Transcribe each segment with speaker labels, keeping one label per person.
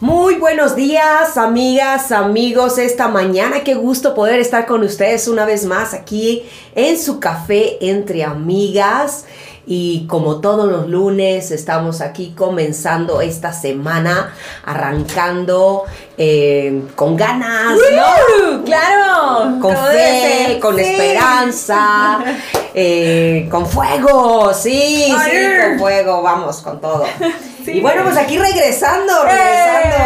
Speaker 1: Muy buenos días, amigas, amigos, esta mañana. Qué gusto poder estar con ustedes una vez más aquí en su café entre amigas. Y como todos los lunes, estamos aquí comenzando esta semana, arrancando eh, con ganas,
Speaker 2: ¿no? ¡Claro!
Speaker 1: Con fe, con esperanza, eh, con fuego, sí, sí, con fuego, vamos, con todo. Y bueno, pues aquí regresando, regresando.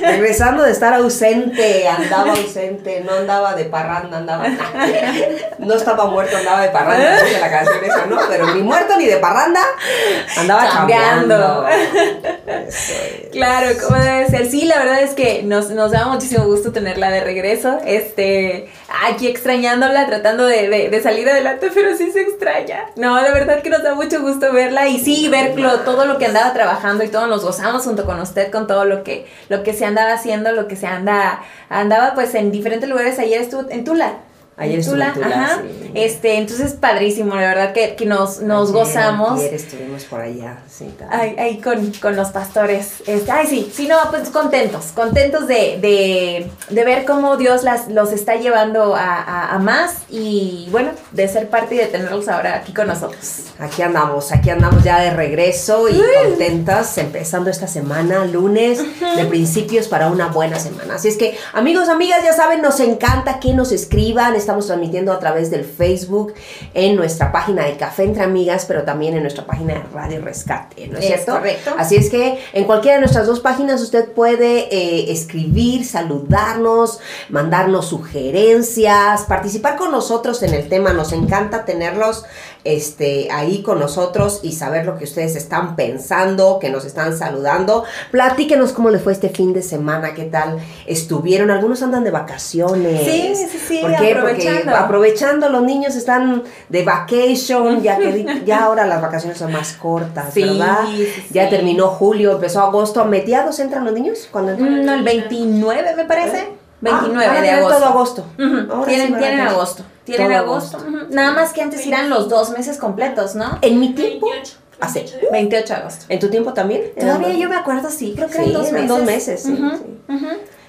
Speaker 1: Regresando de estar ausente, andaba ausente, no andaba de parranda, andaba. No estaba muerto, andaba de parranda, dice la canción esa, ¿no? Pero ni muerto ni de parranda, andaba cambiando.
Speaker 2: Claro, como debe ser. Sí, la verdad es que nos, nos da muchísimo gusto tenerla de regreso. Este, aquí extrañándola, tratando de, de, salir adelante, pero sí se extraña. No, de verdad que nos da mucho gusto verla y sí, ver todo lo que andaba trabajando y todo nos gozamos junto con usted con todo lo que, lo que se andaba haciendo, lo que se anda, andaba pues en diferentes lugares. Ayer estuvo en Tula.
Speaker 1: Ayer Tula, ajá.
Speaker 2: Este, entonces padrísimo, la verdad que, que nos, nos gozamos.
Speaker 1: Ayer estuvimos por allá, sí.
Speaker 2: Ahí, ahí con, con, los pastores. Este, ay, sí, sí, no, pues contentos, contentos de, de, de ver cómo Dios las, los está llevando a, a, a, más y bueno, de ser parte y de tenerlos ahora aquí con nosotros.
Speaker 1: Aquí andamos, aquí andamos ya de regreso y contentas, empezando esta semana, lunes, de principios para una buena semana. Así es que, amigos, amigas, ya saben, nos encanta que nos escriban estamos transmitiendo a través del Facebook, en nuestra página de Café Entre Amigas, pero también en nuestra página de Radio Rescate, ¿no es, cierto?
Speaker 2: Correcto.
Speaker 1: Así es que en cualquiera de nuestras dos páginas usted puede eh, escribir, saludarnos, mandarnos sugerencias, participar con nosotros en el tema. Nos encanta tenerlos este, ahí con nosotros y saber lo que ustedes están pensando, que nos están saludando. Platíquenos cómo les fue este fin de semana, qué tal estuvieron. Algunos andan de vacaciones.
Speaker 2: Sí, sí, sí,
Speaker 1: ¿Por qué? aprovechando. Porque aprovechando, los niños están de vacation, ya que ya ahora las vacaciones son más cortas, ¿verdad? ya terminó julio, empezó agosto. ¿A mediados entran los niños?
Speaker 2: cuando mm, No, el 29 me parece. 29 ah, de agosto.
Speaker 1: todo agosto.
Speaker 2: tienen, tienen agosto. Tienen agosto. Nada más que antes eran los dos meses completos, ¿no?
Speaker 1: En mi tiempo. Hace
Speaker 2: 28 de agosto.
Speaker 1: ¿En tu tiempo también?
Speaker 2: Todavía yo me acuerdo, sí, creo que eran dos meses.
Speaker 1: Dos meses, sí,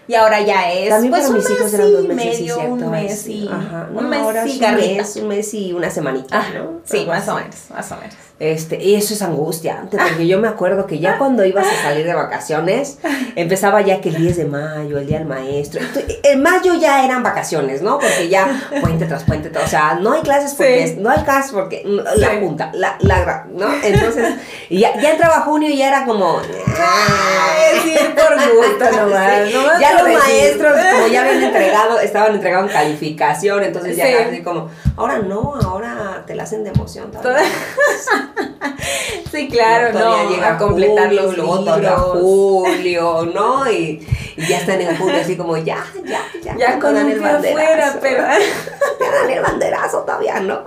Speaker 2: Y ahora ya es.
Speaker 1: También
Speaker 2: pues,
Speaker 1: para mis hijos eran dos meses.
Speaker 2: Medio,
Speaker 1: sí,
Speaker 2: un mes y.
Speaker 1: Ajá.
Speaker 2: un mes
Speaker 1: ahora
Speaker 2: y
Speaker 1: un mes, un mes y una semanita. ¿no?
Speaker 2: Sí, más o menos, más o menos.
Speaker 1: Este, y eso es angustiante, porque yo me acuerdo que ya cuando ibas a salir de vacaciones, empezaba ya que el 10 de mayo, el día del maestro. En mayo ya eran vacaciones, ¿no? Porque ya puente tras puente, o sea, no hay clases porque, no hay clases porque la junta, la, la, ¿no? Entonces, ya, ya entraba junio y ya era como,
Speaker 2: sí, por gusto nomás,
Speaker 1: Ya los maestros, como ya habían entregado, estaban entregando calificación, entonces ya así como, ahora no, ahora te la hacen de emoción también.
Speaker 2: Sí, claro, no,
Speaker 1: llega a completar los libros. julio, ¿no? Y, y, ya están en julio así como ya, ya, ya.
Speaker 2: Ya con el banderazo. pero...
Speaker 1: ya dan el banderazo todavía, ¿no?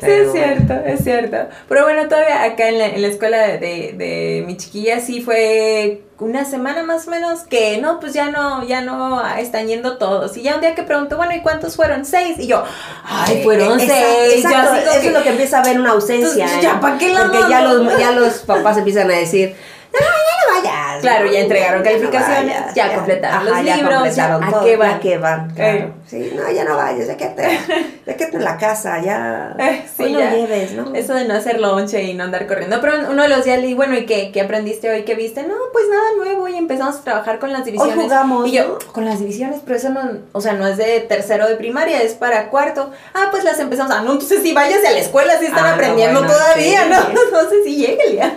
Speaker 2: sí, es cierto, es cierto. Pero bueno, todavía acá en la, en la escuela de, de, de mi chiquilla sí fue una semana más o menos que no, pues ya no, ya no están yendo todos. Y ya un día que pregunto, bueno, ¿y cuántos fueron? Seis. Y yo, ay, fueron seis.
Speaker 1: Exacto, eso es lo que empieza a haber una ausencia.
Speaker 2: ya, ¿para qué la
Speaker 1: Porque ya los, ya los papás empiezan a decir, no, ya no vayas
Speaker 2: Claro, ya entregaron calificaciones, ya, completaron los libros, ya, ¿a qué van?
Speaker 1: qué van? Claro. Sí, no, ya no vayas, ya quédate, ya quédate en la casa, ya. sí, no lleves, ¿no?
Speaker 2: Eso de no hacer lonche y no andar corriendo. Pero uno de los días le bueno, ¿y qué, qué aprendiste hoy? ¿Qué viste? No, pues nada nuevo y empezamos a trabajar con las divisiones.
Speaker 1: Hoy jugamos.
Speaker 2: Y yo, con las divisiones, pero eso no, o sea, no es de tercero de primaria, es para cuarto. Ah, pues las empezamos. Ah, no, entonces sí, váyase a la escuela, sí están ah, aprendiendo todavía, ¿no? No sé si llegue ya.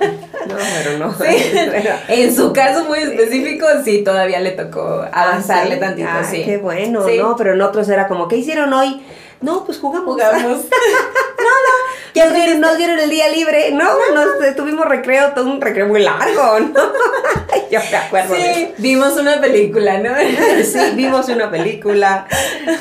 Speaker 1: No, pero no.
Speaker 2: En su caso muy específico, sí, todavía le tocó avanzarle tantito, ah, sí.
Speaker 1: Qué bueno, ¿no? Pero en otros era como, ¿qué hicieron hoy? No, pues jugamos.
Speaker 2: Jugamos. no.
Speaker 1: Ya nos dieron, el día libre, ¿no? Nos tuvimos recreo, todo un recreo muy largo, ¿no? Yo me acuerdo
Speaker 2: sí, Vimos una película, ¿no?
Speaker 1: sí, vimos una película.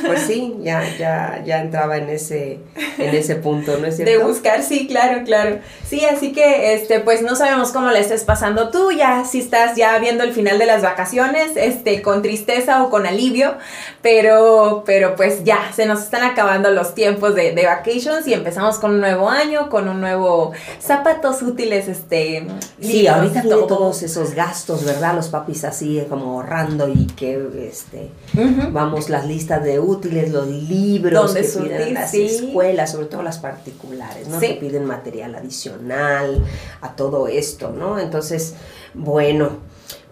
Speaker 1: Pues sí, ya, ya, ya entraba en ese, en ese punto, ¿no es cierto?
Speaker 2: De buscar, sí, claro, claro. Sí, así que, este, pues no sabemos cómo le estés pasando tú, ya si estás ya viendo el final de las vacaciones, este, con tristeza o con alivio, pero, pero pues ya, se nos están acabando los tiempos de, de vacations y empezamos con un nuevo año, con un nuevo zapatos útiles, este...
Speaker 1: Sí, ahorita todos esos gastos, ¿verdad? Los papis así como ahorrando y que, este, vamos, las listas de útiles, los libros que piden las escuelas, sobre todo las particulares, ¿no? Que piden material adicional a todo esto, ¿no? Entonces, bueno,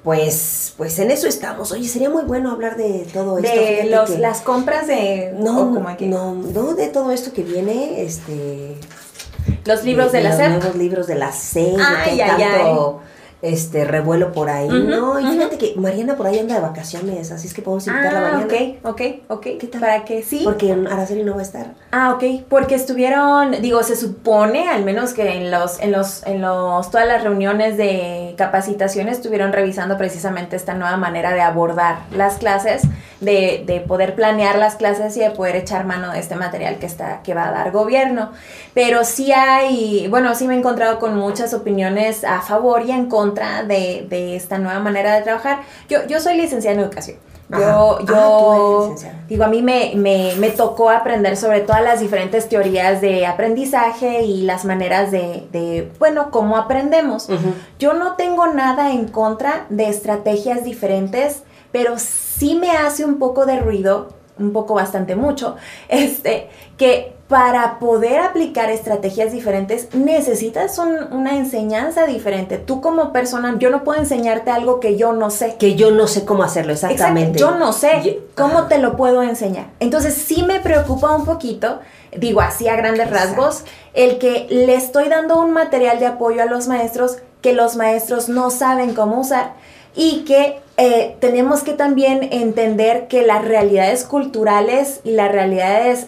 Speaker 1: pues, pues en eso estamos. Oye, sería muy bueno hablar de todo esto.
Speaker 2: De los, las compras de...
Speaker 1: No, no, no, de todo esto que viene, este...
Speaker 2: Los libros de, la SEP.
Speaker 1: Los nuevos libros de la SEP, que tanto este revuelo por ahí, ¿no? Y fíjate que Mariana por ahí anda de vacaciones, así es que podemos invitarla
Speaker 2: ah,
Speaker 1: mañana.
Speaker 2: ok, ok, ok. ¿Qué tal? ¿Para que sí?
Speaker 1: Porque Araceli no va a estar.
Speaker 2: Ah, ok, porque estuvieron, digo, se supone, al menos que en los, en los, en los, todas las reuniones de capacitación estuvieron revisando precisamente esta nueva manera de abordar las clases, de, de poder planear las clases y de poder echar mano de este material que está, que va a dar gobierno. Pero sí hay, bueno, sí me he encontrado con muchas opiniones a favor y en contra de, de, esta nueva manera de trabajar. Yo, yo soy licenciada en educación. Yo, yo ah, digo, a mí me, me, me, tocó aprender sobre todas las diferentes teorías de aprendizaje y las maneras de, de bueno, cómo aprendemos. Yo no tengo nada en contra de estrategias diferentes, pero sí me hace un poco de ruido, un poco bastante mucho, este, que para poder aplicar estrategias diferentes necesitas una enseñanza diferente. Tú como persona, yo no puedo enseñarte algo que yo no sé.
Speaker 1: Que yo no sé cómo hacerlo, exactamente.
Speaker 2: yo no sé cómo te lo puedo enseñar. Entonces sí me preocupa un poquito, digo así a grandes rasgos, el que le estoy dando un material de apoyo a los maestros que los maestros no saben cómo usar y que eh, tenemos que también entender que las realidades culturales y las realidades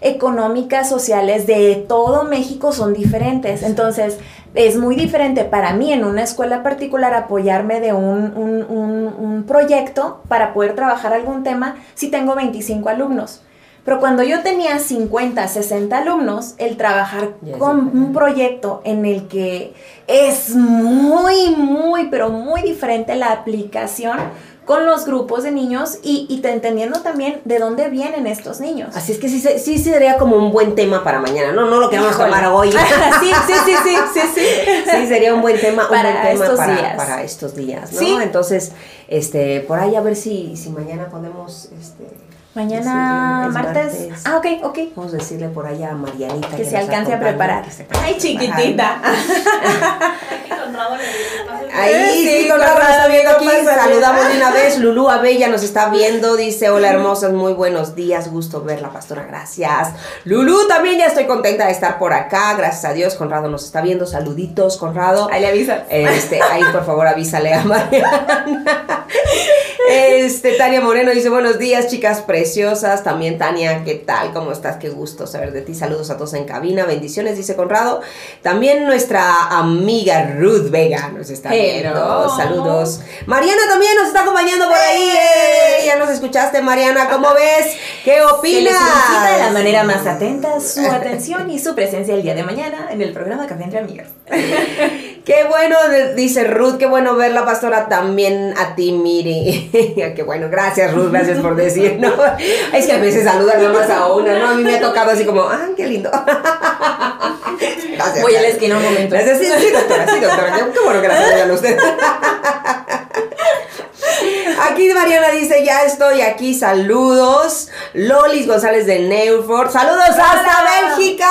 Speaker 2: económicas, sociales de todo México son diferentes. Entonces, es muy diferente para mí en una escuela particular apoyarme de un, un, proyecto para poder trabajar algún tema si tengo 25 alumnos. Pero cuando yo tenía 50, 60 alumnos, el trabajar con un proyecto en el que es muy, muy, pero muy diferente la aplicación, con los grupos de niños y, y entendiendo también de dónde vienen estos niños.
Speaker 1: Así es que sí, sí sería como un buen tema para mañana, no, no lo queremos tomar hoy.
Speaker 2: sí, sí, sí, sí, sí, sí.
Speaker 1: Sí, sería un buen tema, para estos días. para estos días, ¿no? Entonces, este, por ahí a ver si, si mañana podemos, este
Speaker 2: Mañana martes. Ah, ok, ok.
Speaker 1: Vamos a decirle por allá a Marianita
Speaker 2: que, se alcance a preparar. Ay, chiquitita.
Speaker 1: Ahí sí, con nos está viendo aquí. Saludamos de una vez. Lulú Abella nos está viendo. Dice: Hola, hermosas, muy buenos días. Gusto verla, pastora. Gracias. Lulú, también ya estoy contenta de estar por acá. Gracias a Dios. Conrado nos está viendo. Saluditos, Conrado.
Speaker 2: Ahí le avisa.
Speaker 1: Este, ahí, por favor, avísale a Mariana. Este, Tania Moreno dice: Buenos días, chicas preciosas. También, Tania, ¿qué tal? ¿Cómo estás? Qué gusto saber de ti. Saludos a todos en cabina. Bendiciones, dice Conrado. También nuestra amiga Ruth Vega nos está viendo. Saludos. Mariana también nos está acompañando por ahí. ¡Eh! Ya nos escuchaste, Mariana. ¿Cómo ves? ¿Qué opinas?
Speaker 2: Se de la manera más atenta su atención y su presencia el día de mañana en el programa Café entre Amigas.
Speaker 1: qué bueno, dice Ruth. Qué bueno ver la pastora también a ti, Miri. qué bueno. Gracias, Ruth. Gracias por decir. ¿no? Es que a veces saludan nada más a una, ¿no? A mí me ha tocado así como, ah, qué lindo. Gracias.
Speaker 2: Voy a la esquina un momento.
Speaker 1: Gracias, sí, sí, doctora, sí, doctora. Qué, bueno que la saludan usted. Aquí Mariana dice, ya estoy aquí, saludos. Lolis González de Neufort, saludos hasta Bélgica,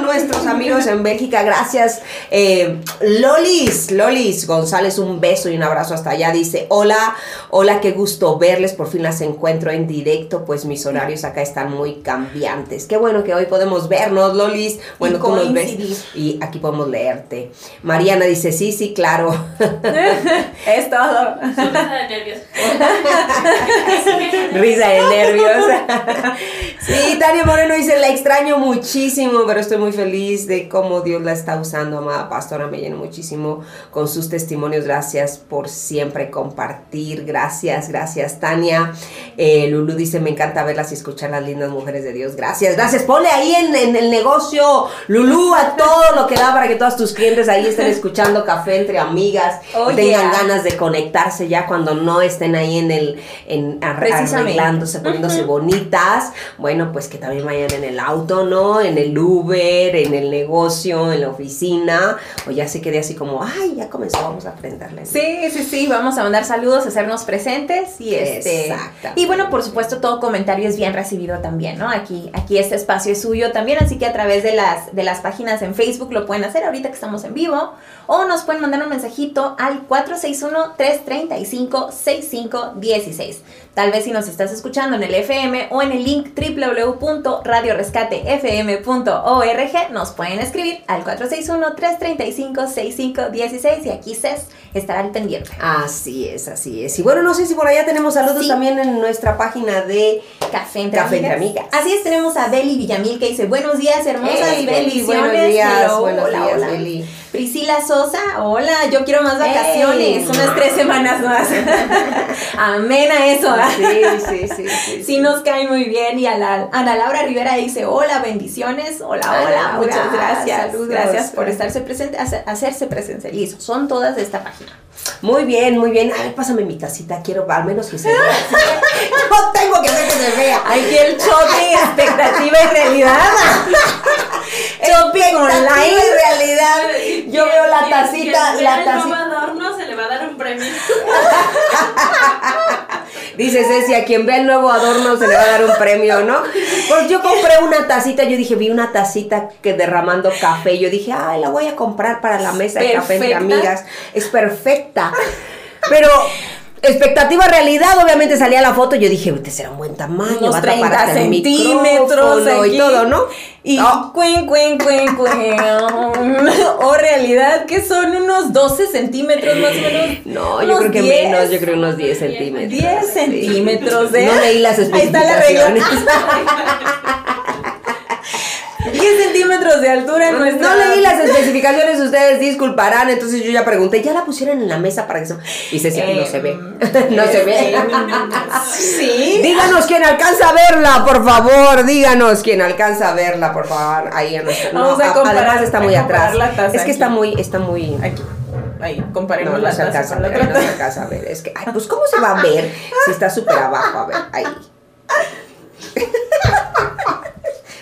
Speaker 1: nuestros amigos en Bélgica, gracias. Eh, Lolis, Lolis González, un beso y un abrazo hasta allá. Dice, hola, hola, qué gusto verles, por fin las encuentro en directo, pues mis horarios acá están muy cambiantes. Qué bueno que hoy podemos vernos, Lolis. Bueno,
Speaker 2: Y
Speaker 1: tú nos ves y aquí podemos leerte. Mariana dice, sí, sí, claro.
Speaker 2: Es todo.
Speaker 3: De nervios.
Speaker 1: Risa de nervios. Sí, Tania Moreno dice, la extraño muchísimo, pero estoy muy feliz de cómo Dios la está usando, amada pastora. Me llena muchísimo con sus testimonios. Gracias por siempre compartir. Gracias, gracias, Tania. Eh, Lulu dice, me encanta verlas y escuchar las lindas mujeres de Dios. Gracias, gracias. Ponle ahí en, en el negocio, Lulu, a todo lo que da para que todos tus clientes ahí estén escuchando café entre amigas.
Speaker 2: Oh,
Speaker 1: tengan
Speaker 2: yeah.
Speaker 1: ganas de conectarse ya cuando no estén ahí en el en arreglándose, poniéndose bonitas. Bueno, pues que también vayan en el auto, ¿no? En el Uber, en el negocio, en la oficina. O ya se quede así como, ay, ya comenzó, vamos a aprenderle.
Speaker 2: Sí, sí, sí, vamos a mandar saludos, hacernos presentes y este
Speaker 1: Exactamente.
Speaker 2: y bueno, por supuesto, todo comentario es bien recibido también, ¿no? Aquí aquí este espacio es suyo también, así que a través de las de las páginas en Facebook lo pueden hacer ahorita que estamos en vivo o nos pueden mandar un mensajito al 461 335 6516. Tal vez si nos estás escuchando en el FM o en el link www.radiorescatefm.org nos pueden escribir al 461 335 6516 y aquí Cés estará al pendiente.
Speaker 1: Así es, así es. Y bueno, no sé si por allá tenemos saludos
Speaker 2: Sí.
Speaker 1: también en nuestra página de
Speaker 2: Café entre,
Speaker 1: Café
Speaker 2: amigas.
Speaker 1: amigas.
Speaker 2: Así es, tenemos a Beli Villamil que dice, buenos días, hermosas,
Speaker 1: Hey, Beli, buenos días,
Speaker 2: Hello,
Speaker 1: buenos
Speaker 2: hola,
Speaker 1: días,
Speaker 2: hola.
Speaker 1: Beli.
Speaker 2: Priscila Sosa, hola, yo quiero más vacaciones,
Speaker 1: Hey.
Speaker 2: unas tres semanas más. Amén a eso. ¿ah?
Speaker 1: Sí, sí, sí, sí.
Speaker 2: Sí nos cae muy bien y a la, Ana Laura Rivera dice, hola, bendiciones, hola,
Speaker 1: Ana
Speaker 2: hola,
Speaker 1: Laura,
Speaker 2: muchas gracias,
Speaker 1: saludos.
Speaker 2: gracias por estarse presente, hacer- hacerse presente, y eso, son todas de esta página.
Speaker 1: Muy bien, muy bien. A ver, pásame mi tacita, quiero al menos que se vea. no tengo que ver que se vea.
Speaker 2: Aquí el shopping, expectativa y realidad. shopping online.
Speaker 1: y realidad. Yo veo la tacita,
Speaker 3: Si
Speaker 1: la tacita.
Speaker 3: adorno se le va a dar un premio.
Speaker 1: Dice Ceci, a quien vea el nuevo adorno se le va a dar un premio, ¿no? Pues yo compré una tacita, yo dije, vi una tacita que derramando café. Yo dije, ay, la voy a comprar para la mesa de café entre amigas. Es perfecta. Pero. Expectativa realidad, obviamente salía la foto, yo dije, este será un buen tamaño,
Speaker 2: Unos
Speaker 1: va a tapar
Speaker 2: 30
Speaker 1: hasta el
Speaker 2: centímetros aquí.
Speaker 1: y todo, ¿no?
Speaker 2: Y cuen, cuen, cuen, cuen. O realidad que son unos 12 centímetros más o menos.
Speaker 1: No, yo creo que
Speaker 2: 10.
Speaker 1: menos, yo creo unos 10 centímetros.
Speaker 2: 10
Speaker 1: Sí.
Speaker 2: centímetros de.
Speaker 1: No leí las
Speaker 2: Ahí está la regla.
Speaker 1: especificaciones.
Speaker 2: 10 centímetros de altura en nuestra.
Speaker 1: No leí las especificaciones, ustedes disculparán, entonces yo ya pregunté, ¿ya la pusieron en la mesa para que se... Y Ceci, no se ve, no se ve.
Speaker 2: Sí.
Speaker 1: Díganos quién alcanza a verla, por favor, díganos quién alcanza a verla, por favor, ahí a nuestra...
Speaker 2: Vamos a comparar-
Speaker 1: además está muy atrás. es que
Speaker 2: aquí.
Speaker 1: está muy, está muy...
Speaker 2: Aquí. Ahí,
Speaker 1: No,
Speaker 2: comparemos
Speaker 1: no
Speaker 2: la
Speaker 1: se alcanza a ver, no se alcanza a ver. Es que, ay, pues, ¿cómo se va a ver si está súper abajo? A ver, ahí.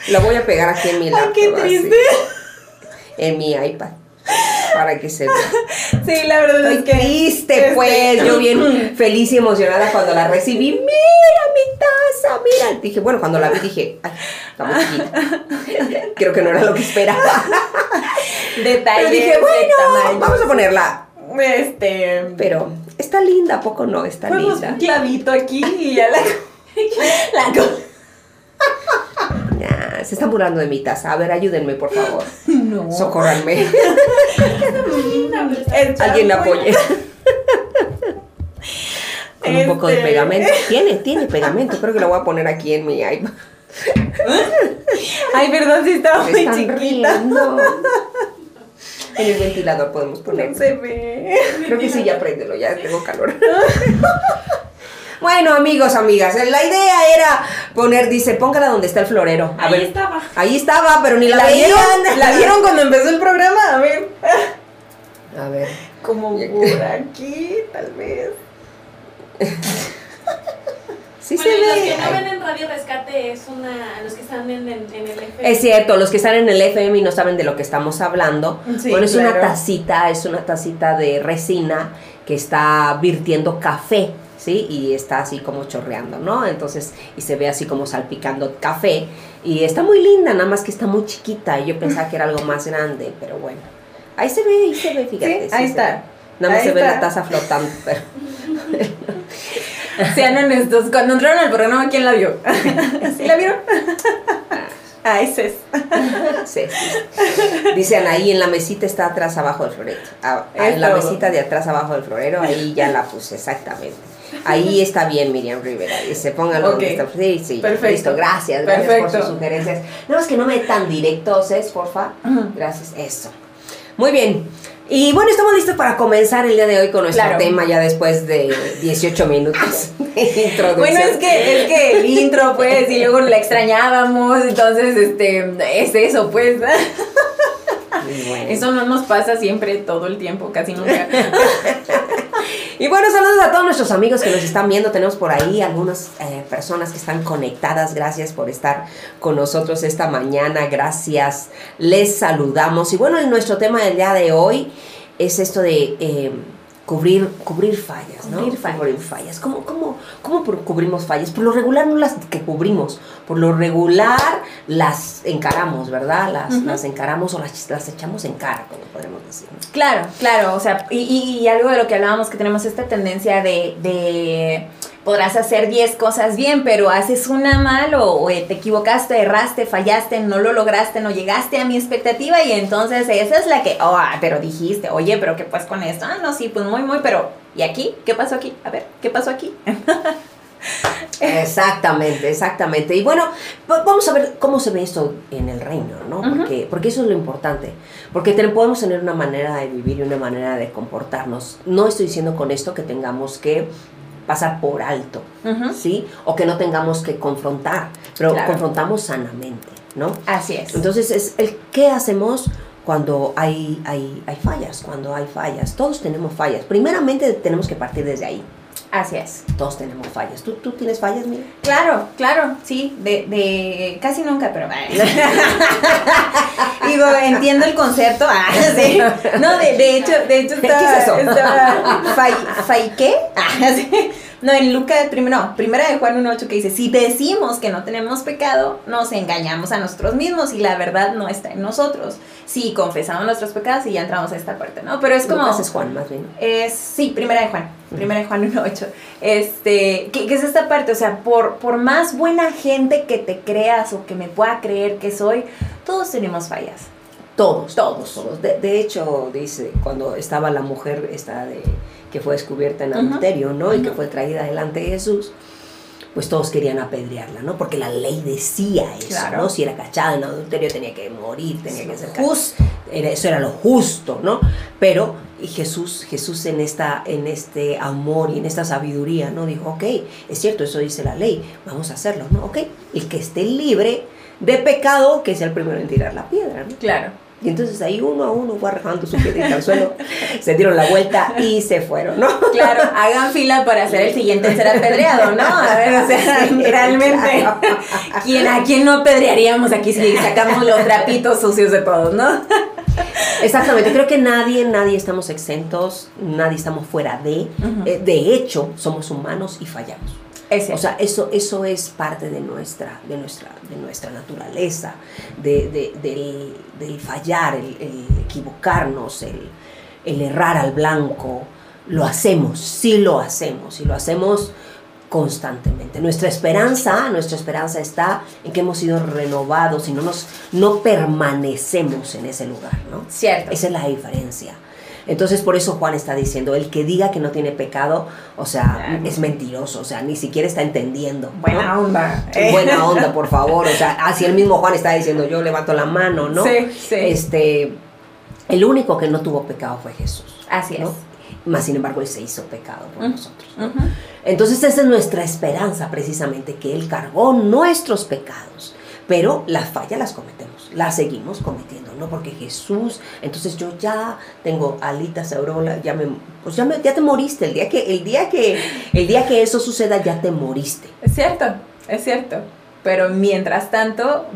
Speaker 1: Lo voy a pegar aquí en mi
Speaker 2: Ay,
Speaker 1: laptop.
Speaker 2: qué
Speaker 1: así,
Speaker 2: triste.
Speaker 1: en mi iPad. Para que se vea.
Speaker 2: Sí, la verdad
Speaker 1: Estoy
Speaker 2: es que.
Speaker 1: triste, pues. Yo bien feliz y emocionada cuando la recibí. Mira mi taza, mira. Dije, bueno, cuando la vi dije, ay, muy chiquita. Creo que no era lo que esperaba.
Speaker 2: Detalles.
Speaker 1: Pero dije, bueno, vamos a ponerla.
Speaker 2: Este.
Speaker 1: Pero está linda, ¿a poco no? Está linda.
Speaker 2: un clavito aquí y ya la. la
Speaker 1: se están burlando de mi taza. A ver, ayúdenme, por favor.
Speaker 2: no.
Speaker 1: Socórranme. Alguien
Speaker 2: muy-
Speaker 1: apoye. Con un poco de
Speaker 2: Este.
Speaker 1: pegamento. Tiene, tiene pegamento. Creo que lo voy a poner aquí en mi iPad.
Speaker 2: Ay, perdón, si estaba muy
Speaker 1: están
Speaker 2: chiquita.
Speaker 1: riendo. En el ventilador podemos
Speaker 2: No
Speaker 1: poner.
Speaker 2: se ve.
Speaker 1: Creo que sí, ya préndelo, ya tengo calor. Bueno, amigos, amigas, la idea era poner, dice, póngala donde está el florero. A
Speaker 3: Ahí
Speaker 1: ver,
Speaker 3: estaba.
Speaker 1: Ahí estaba, pero ni la,
Speaker 2: ¿La
Speaker 1: veían.
Speaker 2: vieron? ¿La vieron cuando empezó el programa? A ver.
Speaker 1: A ver.
Speaker 2: Como por aquí, tal vez.
Speaker 1: Sí
Speaker 3: bueno,
Speaker 1: se
Speaker 3: y los
Speaker 1: ve.
Speaker 3: que no ven en Radio Rescate es una. Los que están en, en, en el FM.
Speaker 1: Es cierto, los que están en el FM y no saben de lo que estamos hablando.
Speaker 2: Sí,
Speaker 1: bueno, es una tacita, es una tacita de resina que está virtiendo café, ¿sí? Y está así como chorreando, ¿no? Entonces, y se ve así como salpicando café. Y está muy linda, nada más que está muy chiquita. Y yo pensaba que era algo más grande, pero bueno. Ahí se ve, ahí se ve, fíjate.
Speaker 2: Sí, ahí está.
Speaker 1: Nada más
Speaker 2: Ahí
Speaker 1: se ve
Speaker 2: está.
Speaker 1: la taza flotando, pero...
Speaker 2: Sean honestos, cuando entraron al programa, ¿quién la vio? ¿Sí la vieron? Ay, Cés.
Speaker 1: Sí, sí. Dicen ahí en la mesita está atrás abajo del florero. Ah, ah, en la mesita de atrás abajo del florero, ahí ya la puse, exactamente. Ahí está bien Miriam Rivera. Y se póngalo donde
Speaker 2: Ok.
Speaker 1: está. Sí, sí,
Speaker 2: Perfecto.
Speaker 1: listo. Gracias, gracias por sus sugerencias. No, es que no me tan directos, ¿es? Porfa.
Speaker 2: Ujú.
Speaker 1: Gracias. Eso. Muy bien. Y bueno, estamos listos para comenzar el día de hoy con nuestro
Speaker 2: Claro.
Speaker 1: tema ya después de 18 minutos de introducción.
Speaker 2: Bueno, es que, es que el intro, pues, y luego la extrañábamos, entonces, este, es eso, pues.
Speaker 1: Bueno.
Speaker 2: Eso no nos pasa siempre, todo el tiempo, casi nunca.
Speaker 1: Y bueno, saludos a todos nuestros amigos que nos están viendo. Tenemos por ahí algunas eh, personas que están conectadas. Gracias por estar con nosotros esta mañana. Gracias. Les saludamos. Y bueno, en nuestro tema del día de hoy es esto de eh, cubrir, cubrir fallas, ¿no?
Speaker 2: Cubrir fallas.
Speaker 1: Cubrir fallas. ¿Cómo, cómo, ¿Cómo cubrimos fallas? Por lo regular no las que cubrimos. Por lo regular las encaramos, ¿verdad? Las, las encaramos o las, las echamos en cara, como podemos decir. ¿no?
Speaker 2: Claro, claro, o sea, y, y- y algo de lo que hablábamos que tenemos esta tendencia de, de podrás hacer 10 cosas bien, pero haces una mal o, o te equivocaste, erraste, fallaste, no lo lograste, no llegaste a mi expectativa y entonces esa es la que, oh, ah, pero dijiste, oye, pero ¿qué pues con esto? Ah, no, sí, pues muy, muy, pero ¿y aquí? ¿Qué pasó aquí? A ver, ¿qué pasó aquí?
Speaker 1: Exactamente, exactamente. Y bueno, va- vamos a ver cómo se ve esto en el reino, ¿no? Porque, porque eso es lo importante. Porque te- podemos tener una manera de vivir y una manera de comportarnos. No estoy diciendo con esto que tengamos que pasar por alto. ¿sí? O que no tengamos que confrontar, pero
Speaker 2: Claro.
Speaker 1: confrontamos sanamente, ¿no?
Speaker 2: Así es.
Speaker 1: Entonces, es el qué hacemos cuando hay, hay, hay fallas, cuando hay fallas. Todos tenemos fallas. Primeramente tenemos que partir desde ahí.
Speaker 2: Así es.
Speaker 1: Todos tenemos fallas. ¿Tú, tú tienes fallas, mira?
Speaker 2: Claro, claro, sí, de, de casi nunca, pero digo, entiendo el concepto. Ah, sí. No, de, de hecho, de hecho
Speaker 1: ¿Qué
Speaker 2: estaba,
Speaker 1: es eso?
Speaker 2: estaba ¿qué? Ah, sí. No, en Lucas, primero, no, primera de Juan 1.8 que dice, si decimos que no tenemos pecado, nos engañamos a nosotros mismos y la verdad no está en nosotros. Sí, confesamos nuestros pecados y ya entramos a esta parte, ¿no? Pero es como...
Speaker 1: Lucas es Juan, más bien.
Speaker 2: Es, sí, primera de Juan, primera de Juan 1.8. Este, ¿qué, qué es esta parte? O sea, por, por más buena gente que te creas o que me pueda creer que soy, todos tenemos fallas.
Speaker 1: Todos,
Speaker 2: Todos.
Speaker 1: todos. De, de hecho, dice, cuando estaba la mujer esta de, que fue descubierta en adulterio, ¿no? Y que fue traída delante de Jesús, pues todos querían apedrearla, ¿no? Porque la ley decía eso,
Speaker 2: Claro.
Speaker 1: ¿no? Si era cachada en adulterio tenía que morir, tenía que ser cachada.
Speaker 2: Justo.
Speaker 1: Era- eso era lo justo, ¿no? Pero y Jesús, Jesús en esta, en este amor y en esta sabiduría, ¿no? Dijo, ok, es cierto, eso dice la ley, vamos a hacerlo, ¿no? Ok, el que esté libre de pecado, que sea el primero en tirar la piedra, ¿no?
Speaker 2: Claro.
Speaker 1: Y entonces ahí uno a uno fue arrojando su piedrita al suelo, se dieron la vuelta y se fueron, ¿no?
Speaker 2: Claro, hagan fila para ser el siguiente en ser apedreado, ¿no? A ver, o sea,
Speaker 1: Sí,
Speaker 2: realmente,
Speaker 1: claro.
Speaker 2: ¿quién, ¿a quién no apedrearíamos aquí si sacamos los trapitos sucios de todos, no?
Speaker 1: Exactamente, creo que nadie, nadie estamos exentos, nadie estamos fuera de. Eh, de hecho, somos humanos y fallamos.
Speaker 2: Ese.
Speaker 1: O sea, eso, eso es parte de nuestra, de nuestra, de nuestra naturaleza, de, de- del, del fallar, el, el equivocarnos, el, el errar al blanco. Lo hacemos, sí lo hacemos, y lo hacemos constantemente. Nuestra esperanza, nuestra esperanza está en que hemos sido renovados y no nos, no permanecemos en ese lugar, ¿no?
Speaker 2: Cierto.
Speaker 1: Esa es la diferencia. Entonces, por eso Juan está diciendo, el que diga que no tiene pecado, o sea, es mentiroso, o sea, ni siquiera está entendiendo. ¿no?
Speaker 2: Buena onda.
Speaker 1: Buena onda, por favor. O sea, así el mismo Juan está diciendo, yo levanto la mano, ¿no?
Speaker 2: Sí, sí.
Speaker 1: Este, el único que no tuvo pecado fue Jesús.
Speaker 2: Así es.
Speaker 1: Más sin embargo, Él se hizo pecado por nosotros. Entonces esa es nuestra esperanza precisamente, que Él cargó nuestros pecados pero las fallas las cometemos, las seguimos cometiendo, ¿no? Porque Jesús, entonces yo ya tengo alitas, aurola, ya me, pues ya, me, ya te moriste, el día, que, el, día que, el día que eso suceda ya te moriste.
Speaker 2: Es cierto, es cierto, pero mientras tanto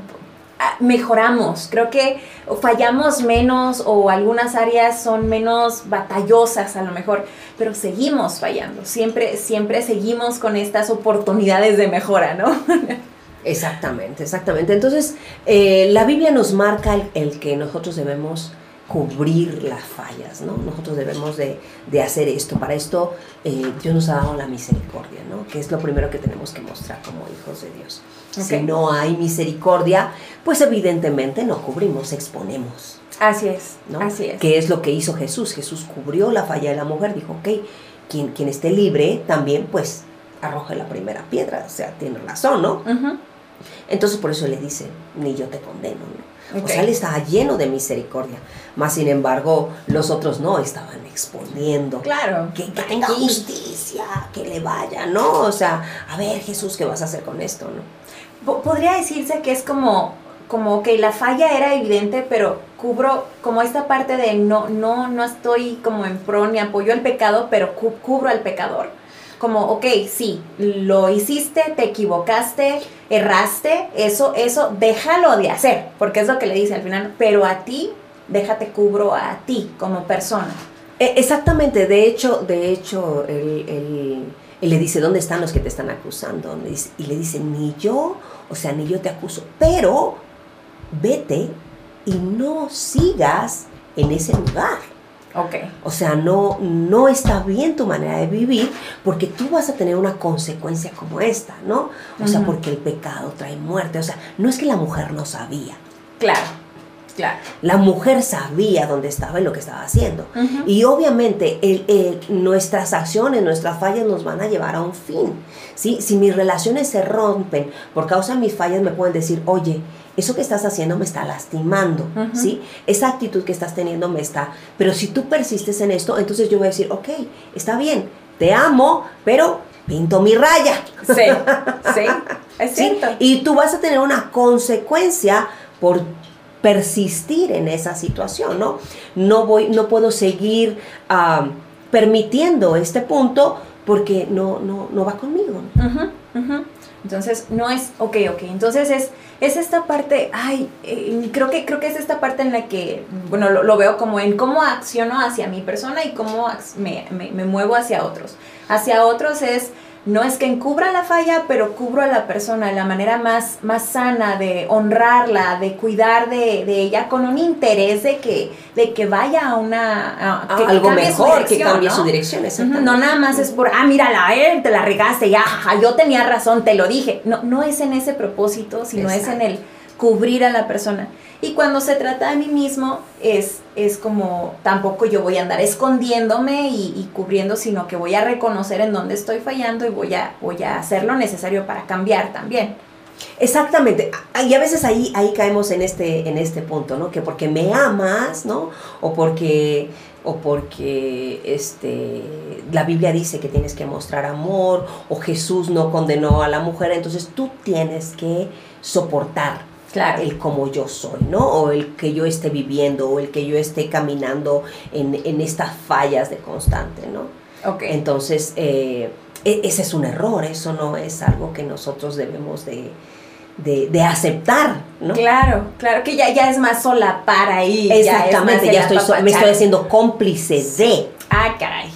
Speaker 2: ah, mejoramos, creo que fallamos menos o algunas áreas son menos batallosas a lo mejor, pero seguimos fallando, siempre, siempre seguimos con estas oportunidades de mejora, ¿no?
Speaker 1: Exactamente, exactamente. Entonces, eh, la Biblia nos marca el, que nosotros debemos cubrir las fallas, ¿no? Nosotros debemos de, hacer esto. Para esto eh, Dios nos ha dado la misericordia, ¿no? Que es lo primero que tenemos que mostrar como hijos de Dios. Si no hay misericordia, pues evidentemente no cubrimos, exponemos.
Speaker 2: Así es, ¿no? así es.
Speaker 1: Que es lo que hizo Jesús. Jesús cubrió la falla de la mujer, dijo, ok, quien, quien esté libre también pues arroje la primera piedra, o sea, tiene razón, ¿no? Entonces por eso le dice, ni yo te condeno. ¿no? O sea, él estaba lleno de misericordia. Más sin embargo, los otros no estaban exponiendo.
Speaker 2: Claro.
Speaker 1: Que, tenga justicia, que le vaya, ¿no? O sea, a ver Jesús, ¿qué vas a hacer con esto? ¿no?
Speaker 2: Podría decirse que es como, como que la falla era evidente, pero cubro como esta parte de no, no, no estoy como en pro ni apoyo al pecado, pero cubro al pecador como, ok, sí, lo hiciste, te equivocaste, erraste, eso, eso, déjalo de hacer, porque es lo que le dice al final, pero a ti, déjate cubro a ti como persona.
Speaker 1: E, exactamente, de hecho, de hecho, él, le dice, ¿dónde están los que te están acusando? Y le dice, ni yo, o sea, ni yo te acuso, pero vete y no sigas en ese lugar.
Speaker 2: Okay.
Speaker 1: O sea, no, no está bien tu manera de vivir porque tú vas a tener una consecuencia como esta, ¿no? O sea, porque el pecado trae muerte. O sea, no es que la mujer no sabía.
Speaker 2: Claro, claro.
Speaker 1: La mujer sabía dónde estaba y lo que estaba haciendo. Y obviamente nuestras acciones, nuestras fallas nos van a llevar a un fin. ¿sí? Si mis relaciones se rompen por causa de mis fallas, me pueden decir, oye, eso que estás haciendo me está lastimando, ¿sí? Esa actitud que estás teniendo me está... Pero si tú persistes en esto, entonces yo voy a decir, ok, está bien, te amo, pero pinto mi raya.
Speaker 2: Sí, sí, es cierto.
Speaker 1: Y tú vas a tener una consecuencia por persistir en esa situación, ¿no? No, voy, no puedo seguir permitiendo este punto porque no, no, no va conmigo.
Speaker 2: Entonces, no es, ok, ok, entonces es, es esta parte, ay, eh, creo, que, creo que es esta parte en la que, bueno, lo, veo como en cómo acciono hacia mi persona y cómo me, me, me muevo hacia otros. Hacia otros es no es que encubra la falla, pero cubro a la persona, la manera más, más sana de honrarla, de cuidar de, ella con un interés de que, de que vaya a una...
Speaker 1: A, algo mejor, que cambie su dirección.
Speaker 2: No nada más es por, ah, mírala, él te la regaste, ya, yo tenía razón, te lo dije. No, no es en ese propósito, sino es en el cubrir a la persona. Y cuando se trata de mí mismo, es, es como tampoco yo voy a andar escondiéndome y, cubriendo, sino que voy a reconocer en dónde estoy fallando y voy a, voy a hacer lo necesario para cambiar también.
Speaker 1: Exactamente. Y a veces ahí, ahí caemos en este, en este punto, ¿no? Que porque me amas, ¿no? O porque, o porque este, la Biblia dice que tienes que mostrar amor, o Jesús no condenó a la mujer, entonces tú tienes que soportar
Speaker 2: Claro.
Speaker 1: el como yo soy, ¿no? O el que yo esté viviendo, o el que yo esté caminando en, estas fallas de constante, ¿no?
Speaker 2: Ok.
Speaker 1: Entonces, eh, e, ese es un error, eso no es algo que nosotros debemos de, de, aceptar, ¿no?
Speaker 2: Claro, claro, que ya, ya es más sola para ahí.
Speaker 1: Exactamente, ya, estoy, me estoy haciendo cómplice de.
Speaker 2: Ah, caray.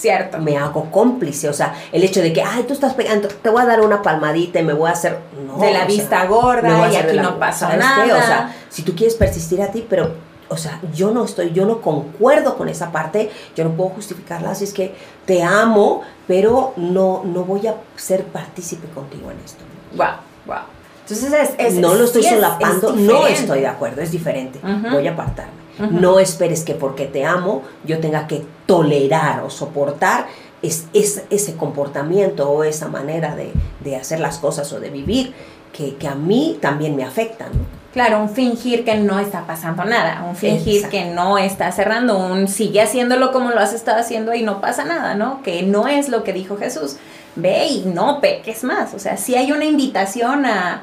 Speaker 2: Cierto.
Speaker 1: Me hago cómplice, o sea, el hecho de que, ay, tú estás pegando, te voy a dar una palmadita y me voy a hacer...
Speaker 2: de la vista gorda y aquí no pasa nada.
Speaker 1: O sea, si tú quieres persistir a ti, pero, o sea, yo no estoy, yo no concuerdo con esa parte, yo no puedo justificarla, así es que te amo, pero no, no voy a ser partícipe contigo en esto.
Speaker 2: Wow, wow. Entonces es,
Speaker 1: no lo estoy solapando, no estoy de acuerdo, es diferente. Voy a apartarme. No esperes que porque te amo yo tenga que tolerar o soportar es, ese comportamiento o esa manera de, hacer las cosas o de vivir que, a mí también me afectan.
Speaker 2: Claro, un fingir que no está pasando nada, un fingir que no está cerrando, un sigue haciéndolo como lo has estado haciendo y no pasa nada, ¿no? Que no es lo que dijo Jesús. Ve y no peques más. O sea, si hay una invitación a,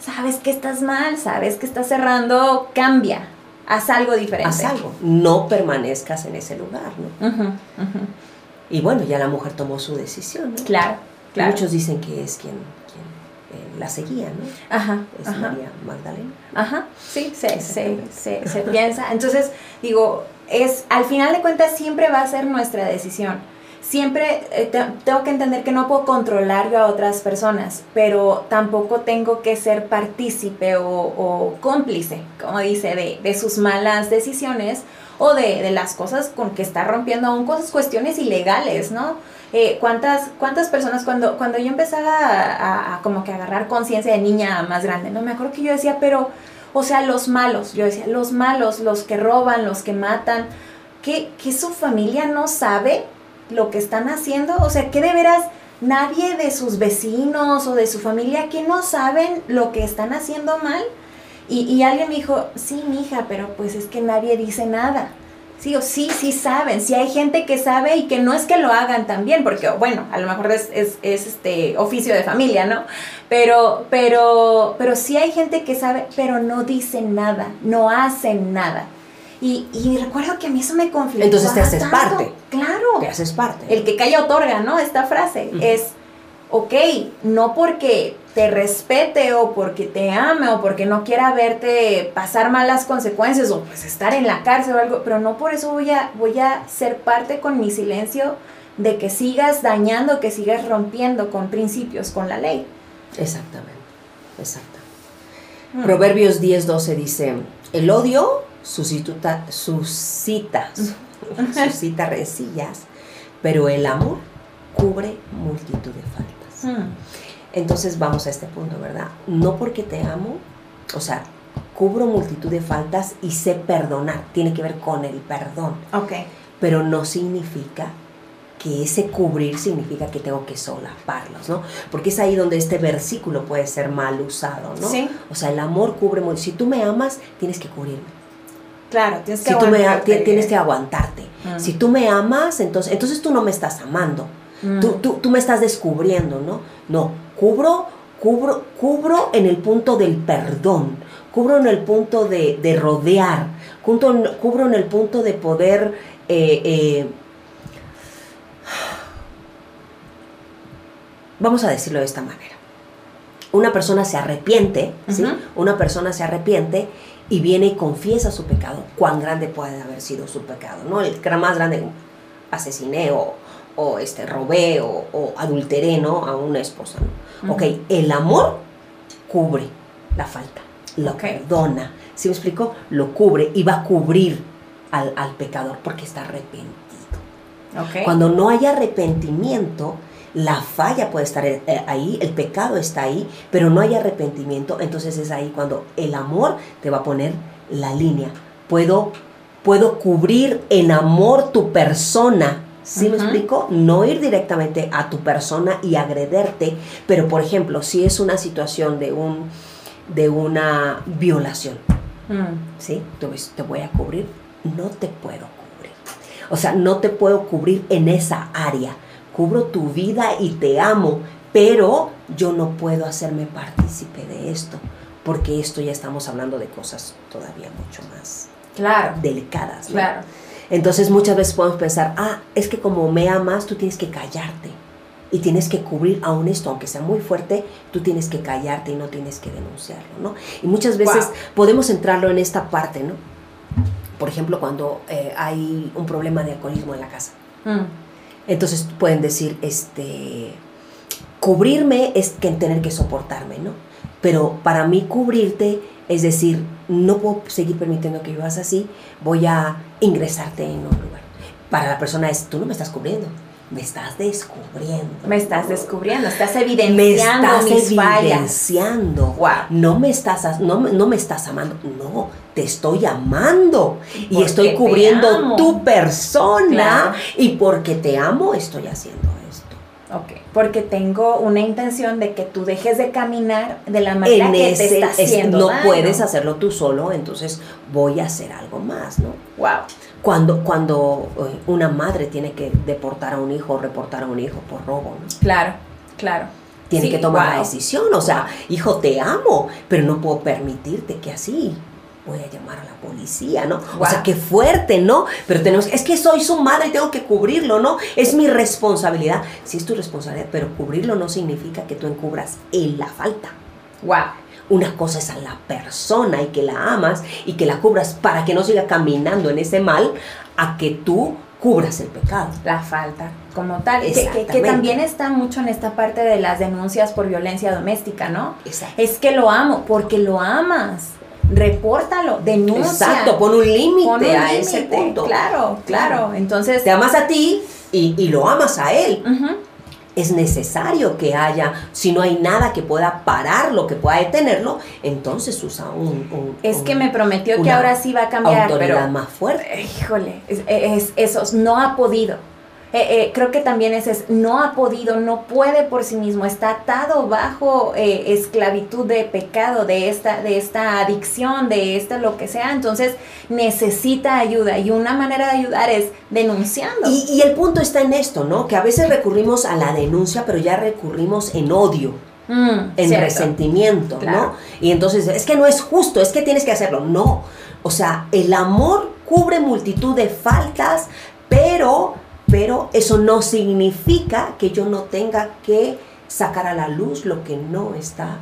Speaker 2: sabes que estás mal, sabes que estás cerrando, cambia, haz algo diferente.
Speaker 1: Haz algo, no permanezcas en ese lugar, ¿no?
Speaker 2: Ujú, ujú.
Speaker 1: Y bueno, ya la mujer tomó su decisión, ¿no?
Speaker 2: Claro, claro.
Speaker 1: Muchos dicen que es quien, quien, eh, la seguía, ¿no?
Speaker 2: Ajá,
Speaker 1: Es
Speaker 2: ajá.
Speaker 1: María Magdalena.
Speaker 2: Ajá, sí, se, se, se, se piensa. Entonces, digo, es, al final de cuentas siempre va a ser nuestra decisión. Siempre eh, te- tengo que entender que no puedo controlar yo a otras personas, pero tampoco tengo que ser partícipe o, o cómplice, como dice, de, de sus malas decisiones o de, de las cosas con que está rompiendo aún cosas, cuestiones ilegales, ¿no? Eh, ¿cuántas, ¿Cuántas personas cuando, cuando yo empezaba a, a- como que agarrar conciencia de niña más grande, ¿no? Me acuerdo que yo decía, pero, o sea, los malos, yo decía, los malos, los que roban, los que matan, que, que su familia no sabe lo que están haciendo, o sea, que de veras nadie de sus vecinos o de su familia que no saben lo que están haciendo mal. Y, y alguien me dijo, sí, mija, pero pues es que nadie dice nada. Sí, o sí, sí saben, sí hay gente que sabe y que no es que lo hagan también, porque bueno, a lo mejor es, es, es, este oficio de familia, ¿no? Pero, pero, pero sí hay gente que sabe, pero no dicen nada, no hacen nada. Y, y recuerdo que a mí eso me conflictó.
Speaker 1: Entonces te haces parte.
Speaker 2: Claro.
Speaker 1: Te haces parte.
Speaker 2: El que calla otorga, ¿no? Esta frase es, ok, no porque te respete o porque te ame o porque no quiera verte pasar malas consecuencias o pues estar en la cárcel o algo, pero no por eso voy a, voy a ser parte con mi silencio de que sigas dañando, que sigas rompiendo con principios, con la ley.
Speaker 1: Exactamente, exacto.
Speaker 2: Mm.
Speaker 1: Proverbios 10, 12 dice, el odio suscita, suscita, suscita rencillas, pero el amor cubre multitud de faltas.
Speaker 2: Mm.
Speaker 1: Entonces vamos a este punto, ¿verdad? No porque te amo, o sea, cubro multitud de faltas y sé perdonar, tiene que ver con el perdón,
Speaker 2: Ok.
Speaker 1: pero no significa que ese cubrir significa que tengo que solaparlos, ¿no? Porque es ahí donde este versículo puede ser mal usado, ¿no?
Speaker 2: Sí.
Speaker 1: O sea, el amor cubre, mul- si tú me amas, tienes que cubrirme.
Speaker 2: Claro, tienes que
Speaker 1: Si tú me a-
Speaker 2: aguantarte.
Speaker 1: ti- tienes que aguantarte.
Speaker 2: Mm.
Speaker 1: Si tú me amas, entonces, entonces tú no me estás amando.
Speaker 2: Mm.
Speaker 1: Tú, tú, tú me estás descubriendo, ¿no? No, cubro, cubro, cubro en el punto del perdón, cubro en el punto de, de rodear, cubro, en- cubro en el punto de poder... eh, eh, vamos a decirlo de esta manera. Una persona se arrepiente, ¿sí? Una persona se arrepiente y viene y confiesa su pecado. Cuán grande puede haber sido su pecado, ¿no? El que era más grande, asesiné o, o, este, robé o, o adulteré, ¿no? A una esposa, ¿no? Ok, el amor cubre la falta, lo perdona. ¿Sí me explico? Lo cubre y va a cubrir al, al pecador porque está arrepentido.
Speaker 2: Ok.
Speaker 1: Cuando no hay arrepentimiento, la falla puede estar eh, ahí, el pecado está ahí, pero no hay arrepentimiento, entonces es ahí cuando el amor te va a poner la línea. Puedo, puedo cubrir en amor tu persona. ¿Sí me explico? No ir directamente a tu persona y agrederte, pero por ejemplo, si es una situación de un de una violación,
Speaker 2: Mm.
Speaker 1: ¿sí? Te voy a cubrir, no te puedo cubrir. O sea, no te puedo cubrir en esa área. Cubro tu vida y te amo, pero yo no puedo hacerme partícipe de esto, porque esto ya estamos hablando de cosas todavía mucho más
Speaker 2: Claro,
Speaker 1: delicadas. ¿no?
Speaker 2: claro.
Speaker 1: Entonces muchas veces podemos pensar, ah, es que como me amas, tú tienes que callarte. Y tienes que cubrir aún esto, aunque sea muy fuerte, tú tienes que callarte y no tienes que denunciarlo, ¿no? Y muchas veces
Speaker 2: Wow.
Speaker 1: podemos entrarlo en esta parte, ¿no? Por ejemplo, cuando eh, hay un problema de alcoholismo en la casa.
Speaker 2: Mm.
Speaker 1: Entonces pueden decir, este, cubrirme es que tener que soportarme, ¿no? Pero para mí cubrirte es decir, no puedo seguir permitiendo que vivas así, voy a ingresarte en un lugar. Para la persona es, tú no me estás cubriendo, me estás descubriendo.
Speaker 2: Me estás descubriendo, estás
Speaker 1: Me
Speaker 2: evidenciando
Speaker 1: estás
Speaker 2: mis fallas.
Speaker 1: evidenciando.
Speaker 2: Wow.
Speaker 1: No me estás, no, me- no me estás amando, no, te estoy amando y
Speaker 2: Porque
Speaker 1: estoy cubriendo tu persona
Speaker 2: Claro.
Speaker 1: y porque te amo estoy haciendo.
Speaker 2: Ok, porque tengo una intención de que tú dejes de caminar de la manera
Speaker 1: En
Speaker 2: que
Speaker 1: ese,
Speaker 2: te está
Speaker 1: es-
Speaker 2: haciendo
Speaker 1: no
Speaker 2: daño.
Speaker 1: puedes hacerlo tú solo, entonces voy a hacer algo más, ¿no?
Speaker 2: Wow.
Speaker 1: Cuando, cuando eh, una madre tiene que deportar a un hijo o reportar a un hijo por robo, ¿no?
Speaker 2: Claro, claro.
Speaker 1: tiene
Speaker 2: Sí,
Speaker 1: que tomar la
Speaker 2: wow.
Speaker 1: decisión. O sea, hijo, te amo, pero no puedo permitirte que así voy a llamar a la policía, ¿no? O sea, qué fuerte, ¿no? Pero tenemos, es que soy su madre y tengo que cubrirlo, ¿no? Es mi responsabilidad. Sí es tu responsabilidad, pero cubrirlo no significa que tú encubras en la falta.
Speaker 2: Wow.
Speaker 1: Una cosa es a la persona y que la amas y que la cubras para que no siga caminando en ese mal, a que tú cubras el pecado.
Speaker 2: La falta, como tal. Que, que- también está mucho en esta parte de las denuncias por violencia doméstica, ¿no?
Speaker 1: Exacto.
Speaker 2: Es que lo amo, porque lo amas. Repórtalo, denuncia.
Speaker 1: Exacto, pon un límite a ese punto.
Speaker 2: Claro, claro. Entonces,
Speaker 1: Te amas a ti y, y lo amas a él. Es necesario que haya, si no hay nada que pueda pararlo, que pueda detenerlo, entonces usa un... un-
Speaker 2: es
Speaker 1: un-
Speaker 2: que me prometió que ahora sí va a cambiar,
Speaker 1: autoridad
Speaker 2: pero
Speaker 1: más fuerte.
Speaker 2: Híjole, es, es- esos no ha podido. Eh, eh, creo que también ese es, no ha podido, no puede por sí mismo, está atado bajo eh, esclavitud de pecado, de esta, de esta adicción, de esta lo que sea, entonces necesita ayuda y una manera de ayudar es denunciando.
Speaker 1: Y, y el punto está en esto, ¿no? Que a veces recurrimos a la denuncia, pero ya recurrimos en odio.
Speaker 2: Mm,
Speaker 1: en
Speaker 2: cierto.
Speaker 1: resentimiento,
Speaker 2: Claro.
Speaker 1: ¿no? Y entonces, es que no es justo, es que tienes que hacerlo. No. O sea, el amor cubre multitud de faltas, pero, pero eso no significa que yo no tenga que sacar a la luz lo que no está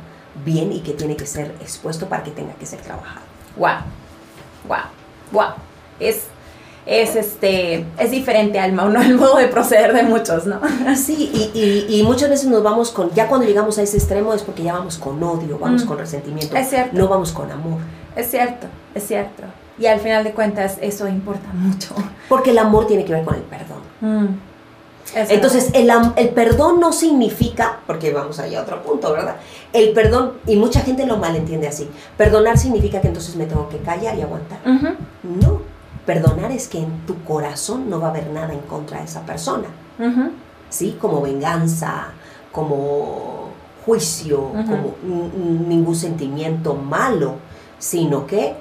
Speaker 1: bien y que tiene que ser expuesto para que tenga que ser trabajado.
Speaker 2: Wow, wow, wow. Es, es este, es diferente al, no, el modo de proceder de muchos, ¿no?
Speaker 1: Sí, y, y- y muchas veces nos vamos con, ya cuando llegamos a ese extremo es porque ya vamos con odio, vamos
Speaker 2: Mm.
Speaker 1: con resentimiento,
Speaker 2: Es cierto.
Speaker 1: no vamos con amor.
Speaker 2: Es cierto, es cierto. Y al final de cuentas eso importa mucho.
Speaker 1: Porque el amor tiene que ver con el perdón.
Speaker 2: Mm. Es
Speaker 1: Entonces, el, el perdón no significa, porque vamos allá a otro punto, ¿verdad? El perdón, y mucha gente lo malentiende así, perdonar significa que entonces me tengo que callar y aguantar. No, perdonar es que en tu corazón no va a haber nada en contra de esa persona. ¿sí? Como venganza, como juicio, como ningún sentimiento malo, sino que,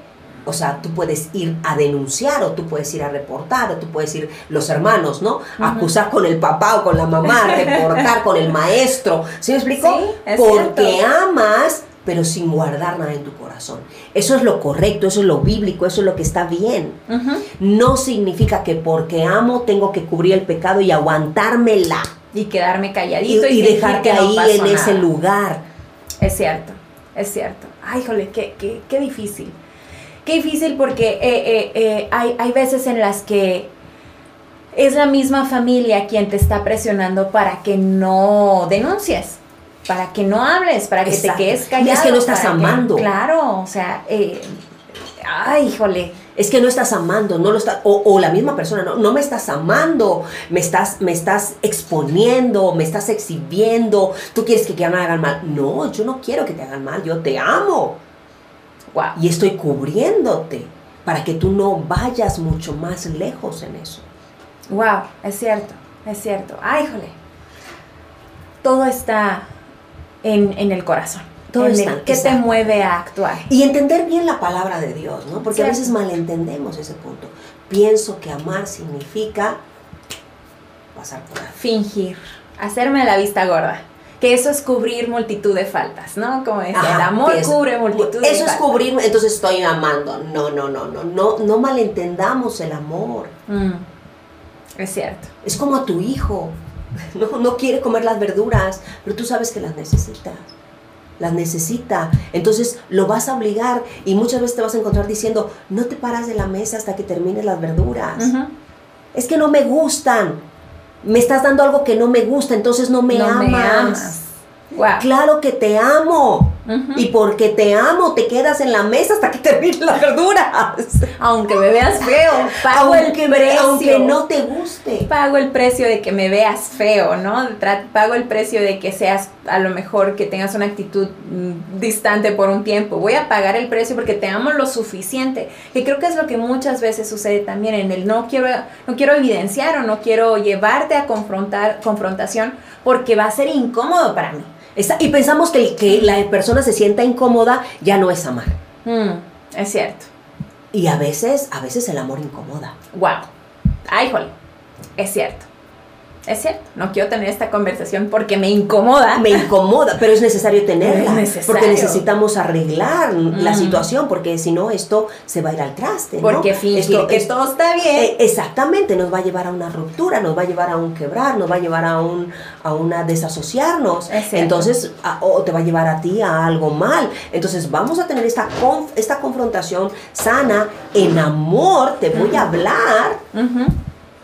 Speaker 1: o sea, tú puedes ir a denunciar o tú puedes ir a reportar o tú puedes ir, los hermanos, ¿no? Acusar con el papá o con la mamá, reportar con el maestro, ¿sí me explico?
Speaker 2: Sí,
Speaker 1: Porque
Speaker 2: cierto.
Speaker 1: amas, pero sin guardar nada en tu corazón. Eso es lo correcto, eso es lo bíblico, eso es lo que está bien.
Speaker 2: Ujú.
Speaker 1: No significa que porque amo tengo que cubrir el pecado y aguantármela
Speaker 2: Y quedarme
Speaker 1: y,
Speaker 2: calladito y,
Speaker 1: y
Speaker 2: fingir
Speaker 1: dejarte
Speaker 2: que no
Speaker 1: ahí
Speaker 2: pasó
Speaker 1: en ese
Speaker 2: nada.
Speaker 1: lugar.
Speaker 2: Es cierto, es cierto. Ay, jole, qué, qué, qué difícil. Qué difícil porque eh, eh, eh, hay, hay veces en las que es la misma familia quien te está presionando para que no denuncies, para que no hables, para que
Speaker 1: Exacto.
Speaker 2: te quedes
Speaker 1: Es
Speaker 2: callado.
Speaker 1: que no estás amando.
Speaker 2: claro, o sea, eh, ay, híjole.
Speaker 1: Es que no estás amando, no lo está, o, o la misma persona, no, no me estás amando, me estás, me estás exponiendo, me estás exhibiendo, tú quieres que, que me hagan mal. No, yo no quiero que te hagan mal, yo te amo.
Speaker 2: Wow.
Speaker 1: Y estoy cubriéndote para que tú no vayas mucho más lejos en eso.
Speaker 2: Wow, es cierto, es cierto. Ay, híjole. Todo está en, en el corazón.
Speaker 1: Todo
Speaker 2: en
Speaker 1: está,
Speaker 2: el- ¿Qué te mueve a actuar?
Speaker 1: Y entender bien la palabra de Dios, ¿no? Porque a veces malentendemos ese punto. Pienso que amar significa pasar por ahí.
Speaker 2: Fingir, hacerme la vista gorda. Que eso es cubrir multitud de faltas, ¿no? Como el
Speaker 1: Ajá,
Speaker 2: amor
Speaker 1: que es-
Speaker 2: cubre multitud de
Speaker 1: Eso es
Speaker 2: faltas.
Speaker 1: cubrir, entonces estoy amando. No, no, no, no, no, no malentendamos el amor.
Speaker 2: Mm, es cierto.
Speaker 1: Es como a tu hijo. No, no quiere comer las verduras, pero tú sabes que las necesita. Las necesita. Entonces lo vas a obligar y muchas veces te vas a encontrar diciendo, no te paras de la mesa hasta que termines las verduras. Es que no me gustan. Me estás dando algo que no me gusta, entonces no me
Speaker 2: no
Speaker 1: amas.
Speaker 2: me amas. Wow.
Speaker 1: Claro que te amo. Y porque te amo, te quedas en la mesa hasta que termines las verduras.
Speaker 2: Aunque me veas feo, pago
Speaker 1: aunque,
Speaker 2: el precio.
Speaker 1: aunque no te guste.
Speaker 2: Pago el precio de que me veas feo, ¿no? Pago el precio de que seas, a lo mejor, que tengas una actitud mm, distante por un tiempo. Voy a pagar el precio porque te amo lo suficiente. Que creo que es lo que muchas veces sucede también en el no quiero, no quiero evidenciar o no quiero llevarte a confrontar, confrontación porque va a ser incómodo para mí.
Speaker 1: Está- y pensamos que, que la persona se sienta incómoda, ya no es amar.
Speaker 2: Mm, es cierto.
Speaker 1: Y a veces, a veces el amor incomoda.
Speaker 2: Wow. Ay, jole. Es cierto. Es cierto, no quiero tener esta conversación porque me incomoda.
Speaker 1: Me incomoda, pero es necesario tenerla.
Speaker 2: Es necesario.
Speaker 1: Porque necesitamos arreglar la
Speaker 2: Mm.
Speaker 1: situación, porque si no, esto se va a ir al traste. ¿no?
Speaker 2: Porque fingir
Speaker 1: Esto-
Speaker 2: que
Speaker 1: es-
Speaker 2: todo está bien.
Speaker 1: eh, exactamente, nos va a llevar a una ruptura, nos va a llevar a un quebrar, nos va a llevar a un a una desasociarnos. Entonces, a- o te va a llevar a ti a algo mal. Entonces, vamos a tener esta, conf- esta confrontación sana, en amor, te voy a hablar.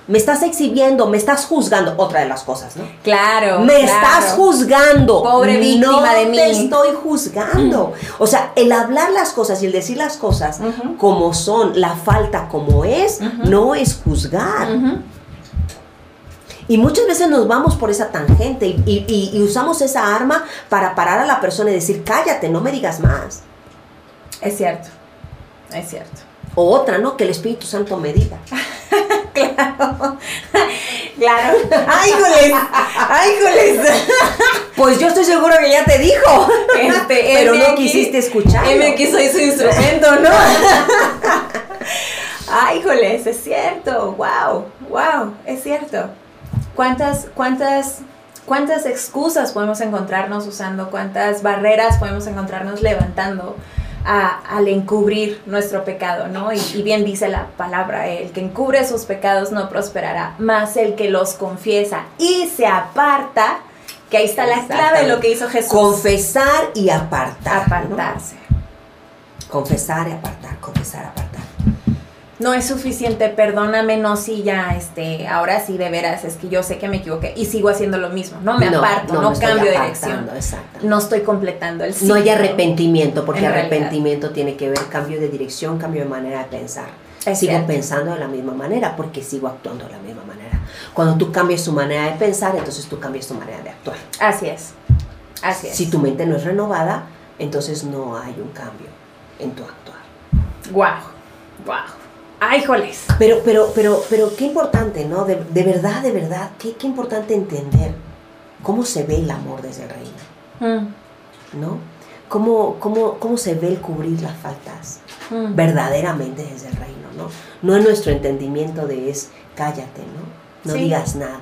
Speaker 1: Me estás exhibiendo, me estás juzgando. Otra de las cosas, ¿no?
Speaker 2: Claro.
Speaker 1: Me
Speaker 2: claro.
Speaker 1: estás juzgando.
Speaker 2: Pobre víctima
Speaker 1: no
Speaker 2: de mí.
Speaker 1: te estoy juzgando. O sea, el hablar las cosas y el decir las cosas como son, la falta como es, no es juzgar. Y muchas veces nos vamos por esa tangente y, y- y- y usamos esa arma para parar a la persona y decir, cállate, no me digas más.
Speaker 2: Es cierto. Es cierto.
Speaker 1: O otra, ¿no? Que el Espíritu Santo me diga.
Speaker 2: Claro. claro. ¡Ay, joles! ¡Ay, joles!
Speaker 1: Pues yo estoy seguro que ya te dijo.
Speaker 2: Este,
Speaker 1: Pero no
Speaker 2: aquí-
Speaker 1: quisiste escucharlo.
Speaker 2: heme aquí soy su instrumento, ¿no? Ay, joles, es cierto. Wow, wow, es cierto. ¿Cuántas, cuántas, cuántas excusas podemos encontrarnos usando? ¿Cuántas barreras podemos encontrarnos levantando? A- al encubrir nuestro pecado, ¿no? Y, y bien dice la palabra, el que encubre sus pecados no prosperará, más el que los confiesa y se aparta, que ahí está la clave de lo que hizo Jesús.
Speaker 1: Confesar y apartar. ¿no?
Speaker 2: apartarse.
Speaker 1: Confesar y apartar, confesar, apartar.
Speaker 2: No es suficiente, perdóname, no, sí, ya, este, ahora sí, de veras, es que yo sé que me equivoqué y sigo haciendo lo mismo, no me aparto, no,
Speaker 1: me
Speaker 2: cambio de dirección, no estoy completando el
Speaker 1: No hay
Speaker 2: ciclo.
Speaker 1: arrepentimiento, porque arrepentimiento tiene que ver cambio de dirección, cambio de manera de pensar.
Speaker 2: Es
Speaker 1: sigo
Speaker 2: cierto.
Speaker 1: pensando de la misma manera porque sigo actuando de la misma manera. Cuando tú cambias tu manera de pensar, entonces tú cambias tu manera de actuar.
Speaker 2: Así es, así es.
Speaker 1: Si tu mente no es renovada, entonces no hay un cambio en tu actuar.
Speaker 2: Wow, wow. Ay, joles.
Speaker 1: Pero, pero, pero, pero qué importante, ¿no? De, de verdad, de verdad, qué, qué importante entender cómo se ve el amor desde el reino,
Speaker 2: Mm,
Speaker 1: ¿no? Cómo, cómo, cómo se ve el cubrir las faltas
Speaker 2: mm.
Speaker 1: verdaderamente desde el reino, ¿no? No en nuestro entendimiento de es cállate, ¿no? No
Speaker 2: Sí.
Speaker 1: digas nada.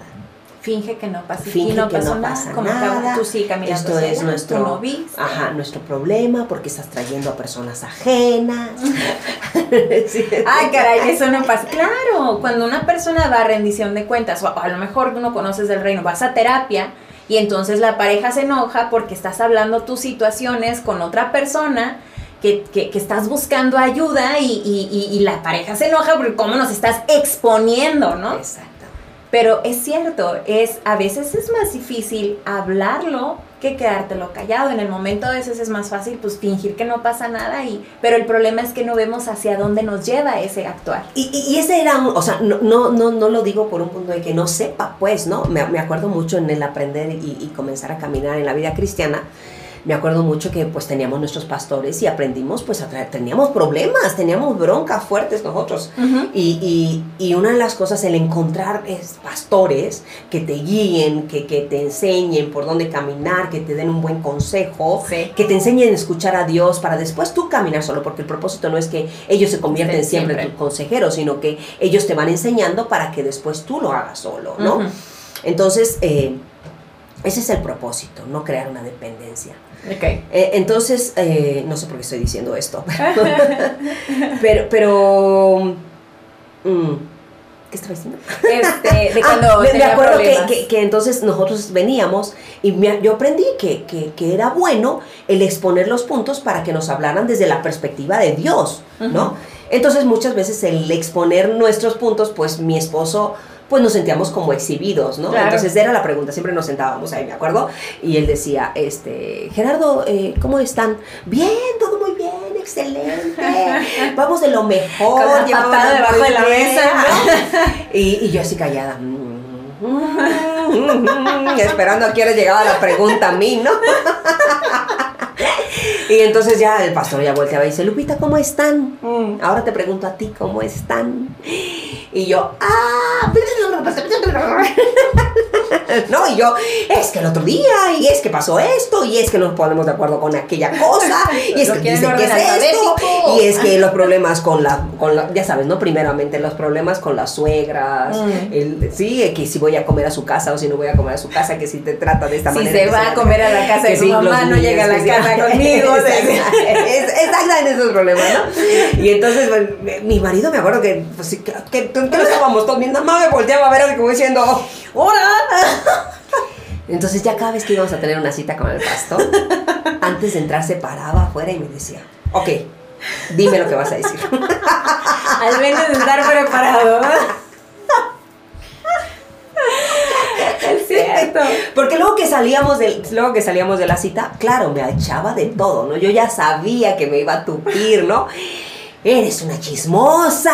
Speaker 2: Finge que no pasa,
Speaker 1: Finge
Speaker 2: y no
Speaker 1: que
Speaker 2: pasó
Speaker 1: no
Speaker 2: nada,
Speaker 1: pasa
Speaker 2: como
Speaker 1: nada.
Speaker 2: tú sí caminando
Speaker 1: Esto es
Speaker 2: sola,
Speaker 1: nuestro,
Speaker 2: no
Speaker 1: ajá, nuestro problema porque estás trayendo a personas ajenas. Sí.
Speaker 2: Ay, caray, eso no pasa. Claro, cuando una persona va a rendición de cuentas, o a lo mejor tú no conoces del reino, vas a terapia y entonces la pareja se enoja porque estás hablando tus situaciones con otra persona. Que, que- que estás buscando ayuda y, y- y- y la pareja se enoja porque cómo nos estás exponiendo, ¿no?
Speaker 1: Exacto.
Speaker 2: Pero es cierto, es a veces es más difícil hablarlo que quedártelo callado. En el momento a veces es más fácil pues fingir que no pasa nada y pero el problema es que no vemos hacia dónde nos lleva ese actuar.
Speaker 1: Y, y- ese era un, o sea, no, no, no, no lo digo por un punto de que no sepa, pues, ¿no? Me, me acuerdo mucho en el aprender y, y comenzar a caminar en la vida cristiana. Me acuerdo mucho que pues teníamos nuestros pastores y aprendimos pues a traer, teníamos problemas, teníamos broncas fuertes nosotros. Y, y- y una de las cosas, el encontrar es pastores que te guíen, que, que te enseñen por dónde caminar, que te den un buen consejo,
Speaker 2: Sí.
Speaker 1: que te enseñen a escuchar a Dios para después tú caminar solo, porque el propósito no es que ellos se convierten
Speaker 2: Sí,
Speaker 1: siempre, en tus consejeros, sino que ellos te van enseñando para que después tú lo hagas solo, ¿no? Entonces, eh, ese es el propósito, no crear una dependencia.
Speaker 2: Ok.
Speaker 1: Eh, entonces, eh, no sé por qué estoy diciendo esto, pero, pero, mm, ¿qué estaba diciendo?
Speaker 2: Este, de
Speaker 1: Ah, me, acuerdo que, que- que entonces nosotros veníamos y me- yo aprendí que, que- que era bueno el exponer los puntos para que nos hablaran desde la perspectiva de Dios, ¿no? Entonces muchas veces el exponer nuestros puntos, pues mi esposo pues nos sentíamos como exhibidos, ¿no?
Speaker 2: Claro.
Speaker 1: Entonces era la pregunta, siempre nos sentábamos ahí, me acuerdo, y él decía, este, Gerardo, eh, ¿cómo están? Bien, todo muy bien, excelente, vamos de lo mejor,
Speaker 2: Con la debajo de la
Speaker 1: bien",
Speaker 2: mesa,
Speaker 1: ¿no? y, y yo así callada, mm, esperando a que ahora llegaba la pregunta a mí, ¿no? Y entonces ya el pastor ya volteaba y dice, Lupita, ¿cómo están?
Speaker 2: Mm.
Speaker 1: Ahora te pregunto a ti, ¿cómo están? Y yo, ah, no, y yo, es que el otro día, y es que pasó esto, y es que no nos ponemos de acuerdo con aquella cosa, y es que
Speaker 2: quieren
Speaker 1: dice que es esto, y es que los problemas con la, con la, ya sabes, ¿no? Primeramente los problemas con las suegras,
Speaker 2: Mm.
Speaker 1: el, sí, que si voy a comer a su casa o si no voy a comer a su casa, que si te trata de esta
Speaker 2: Si
Speaker 1: manera.
Speaker 2: se
Speaker 1: que
Speaker 2: va
Speaker 1: se-
Speaker 2: a comer a la casa de su
Speaker 1: sí,
Speaker 2: mamá, no llega a la casa conmigo.
Speaker 1: Exactamente esos problemas, ¿no? Y entonces pues, mi marido me acuerdo que, pues, que, que, que lo estábamos todos, mi mamá me volteaba a ver como diciendo, ¡Hora! Entonces ya cada vez que íbamos a tener una cita con el pastor, antes de entrar se paraba afuera y me decía, ok, dime lo que vas a decir.
Speaker 2: Al menos estar preparado. es cierto.
Speaker 1: Porque luego que salíamos de, luego que salíamos de la cita, claro, me echaba de todo, ¿no? Yo ya sabía que me iba a tupir, ¿no? Eres una chismosa,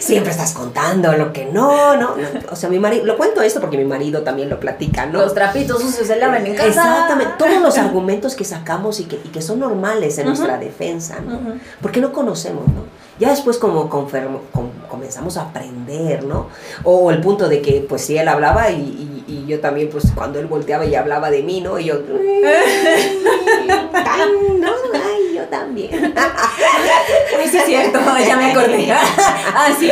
Speaker 1: siempre estás contando lo que no, no, no. O sea, mi marido, lo cuento esto porque mi marido también lo platica, ¿no?
Speaker 2: Los trapitos sucios se lavan en casa.
Speaker 1: Exactamente, todos los argumentos que sacamos y que, y que son normales en nuestra defensa, ¿no? Porque no conocemos, ¿no? Ya después como confermo- com- comenzamos a aprender, ¿no? O el punto de que, pues sí, él hablaba y, y- y yo también, pues cuando él volteaba y hablaba de mí, ¿no? Y yo... "Tan, no, ay, yo también.
Speaker 2: Sí es cierto, ya me acordé. ah, sí.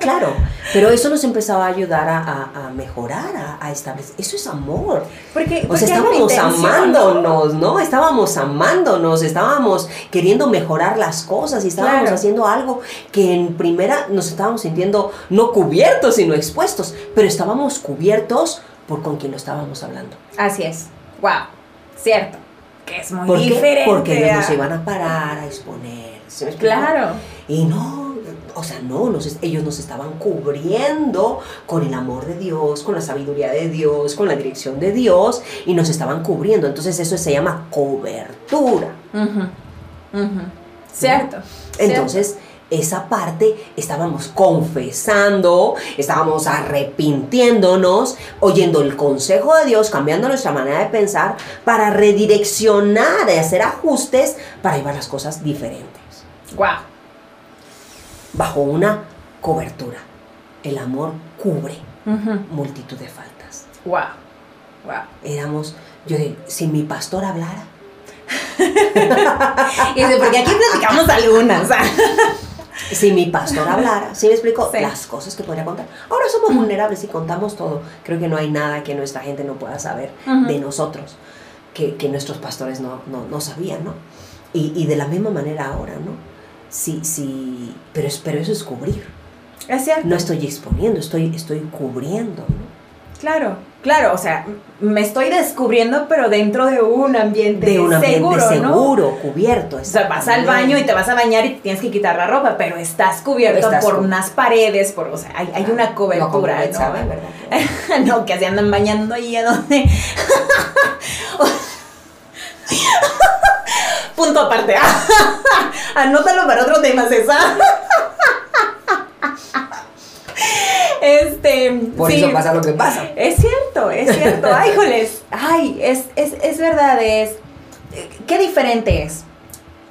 Speaker 1: Claro, pero eso nos empezaba a ayudar a, a- a mejorar, a, a establecer... Eso es amor.
Speaker 2: Porque,
Speaker 1: O
Speaker 2: porque
Speaker 1: sea,
Speaker 2: hay una
Speaker 1: estábamos amándonos, ¿no? Estábamos amándonos, estábamos queriendo mejorar las cosas y estábamos
Speaker 2: Claro.
Speaker 1: haciendo algo que en primera nos estábamos sintiendo no cubiertos, sino expuestos, pero estábamos cubiertos por con quien lo estábamos hablando.
Speaker 2: Así es. Wow. Cierto. Que es muy
Speaker 1: ¿Por qué?
Speaker 2: diferente.
Speaker 1: Porque ellos nos
Speaker 2: a-
Speaker 1: iban a parar, a exponer. ¿sí me explico?
Speaker 2: Claro.
Speaker 1: Y no, o sea, no, nos ellos nos estaban cubriendo con el amor de Dios, con la sabiduría de Dios, con la dirección de Dios, y nos estaban cubriendo. Entonces eso se llama cobertura.
Speaker 2: Ujú, ujú. Cierto.
Speaker 1: Entonces, esa parte estábamos confesando, estábamos arrepintiéndonos, oyendo el consejo de Dios, cambiando nuestra manera de pensar para redireccionar y hacer ajustes para llevar las cosas diferentes.
Speaker 2: Wow.
Speaker 1: bajo una cobertura. El amor cubre multitud de faltas.
Speaker 2: Wow. Wow.
Speaker 1: Éramos, yo digo, si mi pastor hablara,
Speaker 2: Y dice, porque aquí platicamos algunas.
Speaker 1: si mi pastor hablara, ¿sí me explico?
Speaker 2: Sí.
Speaker 1: Las cosas que podría contar. Ahora somos vulnerables y contamos todo. Creo que no hay nada que nuestra gente no pueda saber de nosotros, que, que nuestros pastores no, no, no sabían, ¿no? Y, y de la misma manera ahora, ¿no? Sí, sí, pero, es- pero eso es cubrir.
Speaker 2: Es cierto.
Speaker 1: No estoy exponiendo, estoy, estoy cubriendo, ¿no?
Speaker 2: Claro, claro, o sea, me estoy descubriendo, pero dentro de un ambiente
Speaker 1: de un ambiente
Speaker 2: seguro, ¿no?
Speaker 1: cubierto.
Speaker 2: O sea, vas al baño y te vas a bañar y te tienes que quitar la ropa, pero estás cubierto
Speaker 1: Estás
Speaker 2: por unas paredes, por, o sea, hay, hay una
Speaker 1: No,
Speaker 2: cobertura, ¿no?
Speaker 1: sabe, ¿verdad?
Speaker 2: no, que se andan bañando ahí a donde. Punto aparte. Anótalo para otro tema, César. Este.
Speaker 1: Por
Speaker 2: sí.
Speaker 1: eso pasa lo que pasa.
Speaker 2: Es cierto, es cierto. Ay, joles. Ay, es, es, es verdad, es. Qué diferente es.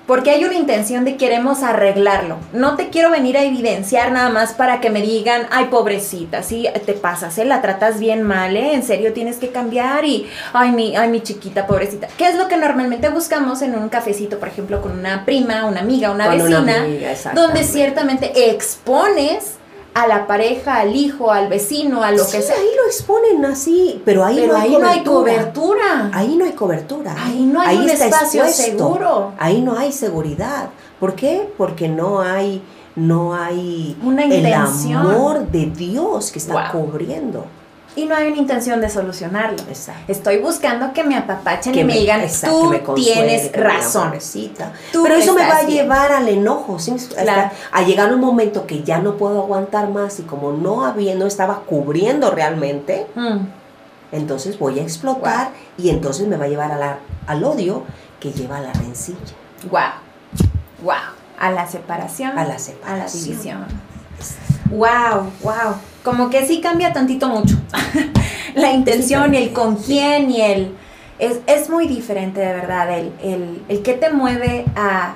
Speaker 2: Porque hay una intención de queremos arreglarlo. No te quiero venir a evidenciar nada más para que me digan, ay, pobrecita, sí, te pasas, ¿eh? la tratas bien mal, ¿eh? En serio tienes que cambiar y, ay, mi, ay, mi chiquita, pobrecita. ¿Qué es lo que normalmente buscamos en un cafecito, por ejemplo, con una prima, una amiga, una
Speaker 1: Con una
Speaker 2: vecina?
Speaker 1: amiga, exactamente.
Speaker 2: donde ciertamente expones a la pareja, al hijo, al vecino, a lo
Speaker 1: Sí,
Speaker 2: que sea.
Speaker 1: ahí lo exponen así, pero ahí,
Speaker 2: Pero
Speaker 1: no, hay
Speaker 2: ahí no hay
Speaker 1: cobertura. Ahí no hay cobertura.
Speaker 2: Ahí no hay un
Speaker 1: está
Speaker 2: espacio seguro.
Speaker 1: Ahí no hay seguridad. ¿Por qué? Porque no hay, no hay
Speaker 2: Una
Speaker 1: el amor de Dios que está
Speaker 2: Wow.
Speaker 1: cubriendo.
Speaker 2: Y no hay una intención de solucionarlo.
Speaker 1: Exacto.
Speaker 2: Estoy buscando que me apapachen y
Speaker 1: Que
Speaker 2: me digan,
Speaker 1: exacto,
Speaker 2: tú
Speaker 1: que me consuele,
Speaker 2: tienes razón.
Speaker 1: Pero eso me va a
Speaker 2: bien.
Speaker 1: llevar al enojo, ¿sí?
Speaker 2: Claro.
Speaker 1: a llegar un momento que ya no puedo aguantar más y como no había, no estaba cubriendo realmente,
Speaker 2: Mm,
Speaker 1: entonces voy a explotar y entonces me va a llevar a la- al odio que lleva a la rencilla,
Speaker 2: Guau. Guau. A la separación.
Speaker 1: a la
Speaker 2: A la
Speaker 1: separación.
Speaker 2: división. Wow, wow. Como que sí cambia tantito mucho. la intención y el con quién y el... Es, es muy diferente de verdad el, el, el que te mueve a,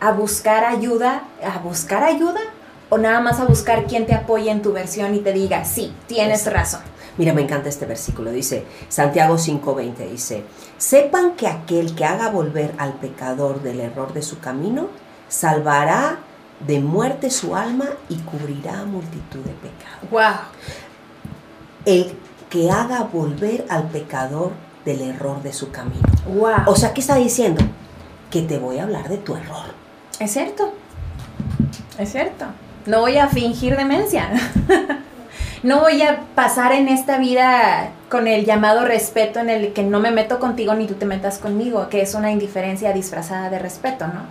Speaker 2: a buscar ayuda, a buscar ayuda o nada más a buscar quien te apoye en tu versión y te diga, sí, tienes razón.
Speaker 1: Mira, me encanta este versículo. Dice, Santiago 5:20 dice, sepan que aquel que haga volver al pecador del error de su camino, salvará de muerte su alma y cubrirá multitud de pecados.
Speaker 2: Wow.
Speaker 1: El que haga volver al pecador del error de su camino.
Speaker 2: Wow.
Speaker 1: O sea, ¿qué está diciendo? Que te voy a hablar de tu error.
Speaker 2: Es cierto. Es cierto. No voy a fingir demencia. no voy a pasar en esta vida con el llamado respeto en el que no me meto contigo ni tú te metas conmigo, que es una indiferencia disfrazada de respeto, ¿no?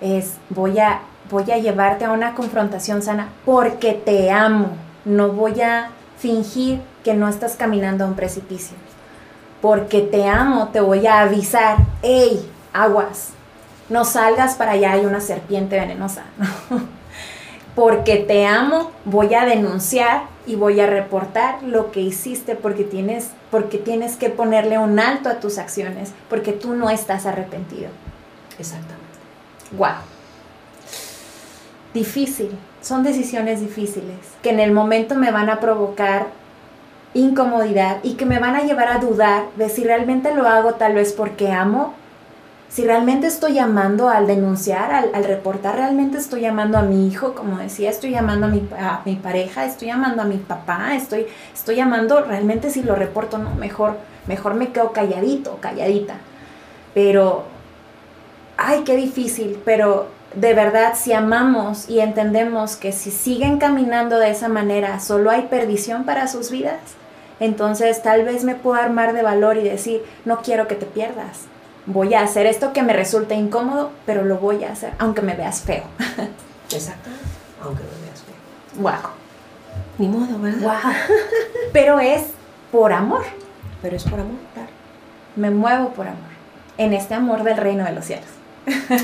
Speaker 2: Es voy a voy a llevarte a una confrontación sana porque te amo. No voy a fingir que no estás caminando a un precipicio. Porque te amo, te voy a avisar, hey, aguas, no salgas para allá, hay una serpiente venenosa. porque te amo, voy a denunciar y voy a reportar lo que hiciste porque tienes, porque tienes que ponerle un alto a tus acciones, porque tú no estás arrepentido.
Speaker 1: Exactamente.
Speaker 2: Wow. Difícil, son decisiones difíciles que en el momento me van a provocar incomodidad y que me van a llevar a dudar de si realmente lo hago tal vez porque amo si realmente estoy llamando al denunciar, al, reportar, realmente estoy llamando a mi hijo, como decía, estoy llamando a mi, a mi pareja, estoy llamando a mi papá, estoy, estoy llamando, realmente si lo reporto, no, mejor, mejor me quedo calladito, calladita. Pero, ay, qué difícil, pero de verdad, si amamos y entendemos que si siguen caminando de esa manera, solo hay perdición para sus vidas, entonces tal vez me puedo armar de valor y decir, no quiero que te pierdas voy a hacer esto que me resulta incómodo, pero lo voy a hacer, aunque me veas feo.
Speaker 1: Exacto, aunque me veas feo.
Speaker 2: Wow.
Speaker 1: Ni modo, ¿verdad?
Speaker 2: Wow. Pero es por amor.
Speaker 1: Pero es por amor, claro.
Speaker 2: Me muevo por amor. En este amor del reino de los cielos.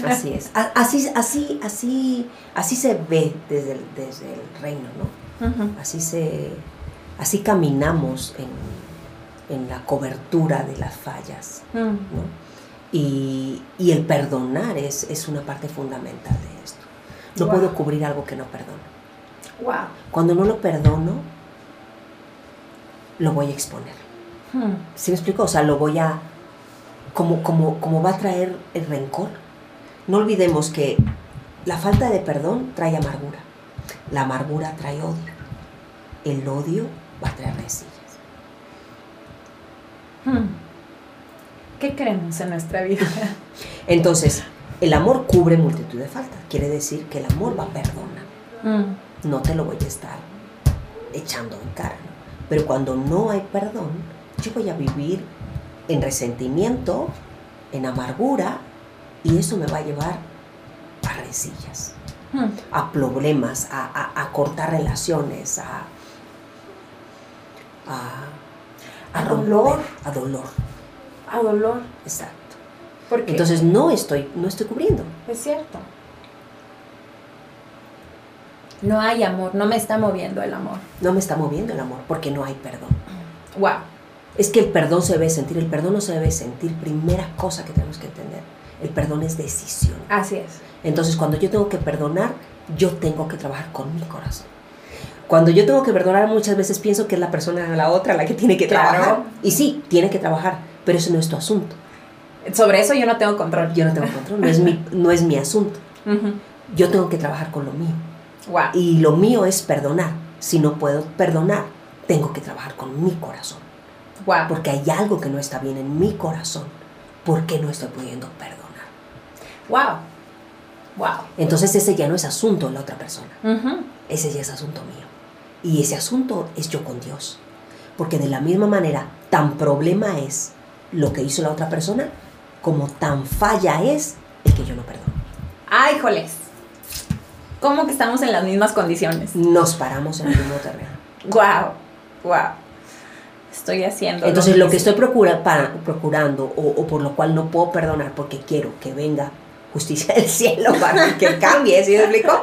Speaker 1: Así es. Así, así, así, así se ve desde el, desde el reino, ¿no? Así se, así caminamos en, en, la cobertura de las fallas, mm. ¿no? Y, el perdonar es, es, una parte fundamental de esto. No puedo cubrir algo que no perdono.
Speaker 2: Wow.
Speaker 1: Cuando no lo perdono, lo voy a exponer. Hmm. ¿Sí me explico? O sea, lo voy a... Como, como, como va a traer el rencor. No olvidemos que la falta de perdón trae amargura. La amargura trae odio. El odio va a traer resillas.
Speaker 2: Hmm. ¿Qué creemos en nuestra vida?
Speaker 1: Entonces, el amor cubre multitud de faltas. Quiere decir que el amor va a perdonar. Mm. No te lo voy a estar echando en cara. Pero cuando no hay perdón, yo voy a vivir en resentimiento, en amargura, y eso me va a llevar a resillas, mm. a problemas, a, cortar relaciones, a, a, a dolor. A dolor
Speaker 2: a dolor.
Speaker 1: Exacto. Porque Entonces no estoy, no estoy cubriendo.
Speaker 2: Es cierto. No hay amor, no me está moviendo el amor.
Speaker 1: No me está moviendo el amor porque no hay perdón.
Speaker 2: Wow.
Speaker 1: Es que el perdón se debe sentir, el perdón no se debe sentir. Primera cosa que tenemos que entender, el perdón es decisión.
Speaker 2: Así es.
Speaker 1: Entonces cuando yo tengo que perdonar, yo tengo que trabajar con mi corazón. Cuando yo tengo que perdonar, muchas veces pienso que es la persona la otra la que tiene que trabajar. Y sí, tiene que trabajar, pero eso no es tu asunto.
Speaker 2: Sobre eso yo no tengo control.
Speaker 1: Yo no tengo control, no es mi, no es mi asunto. Yo tengo que trabajar con lo mío.
Speaker 2: Wow.
Speaker 1: Y lo mío es perdonar. Si no puedo perdonar, tengo que trabajar con mi corazón.
Speaker 2: Wow.
Speaker 1: Porque hay algo que no está bien en mi corazón. ¿Por qué no estoy pudiendo perdonar?
Speaker 2: Wow. Wow.
Speaker 1: Entonces ese ya no es asunto de la otra persona. Ese ya es asunto mío. Y ese asunto es yo con Dios. Porque de la misma manera, tan problema es lo que hizo la otra persona, como tan falla es el que yo no perdono.
Speaker 2: ¡Ay, joles! ¿Cómo que estamos en las mismas condiciones?
Speaker 1: Nos paramos en el mismo terreno.
Speaker 2: ¡Guau! ¡Guau! Estoy haciendo.
Speaker 1: Entonces, lo, que estoy procura, para, procurando o, por lo cual no puedo perdonar porque quiero que venga justicia del cielo para que cambie, ¿sí me explico?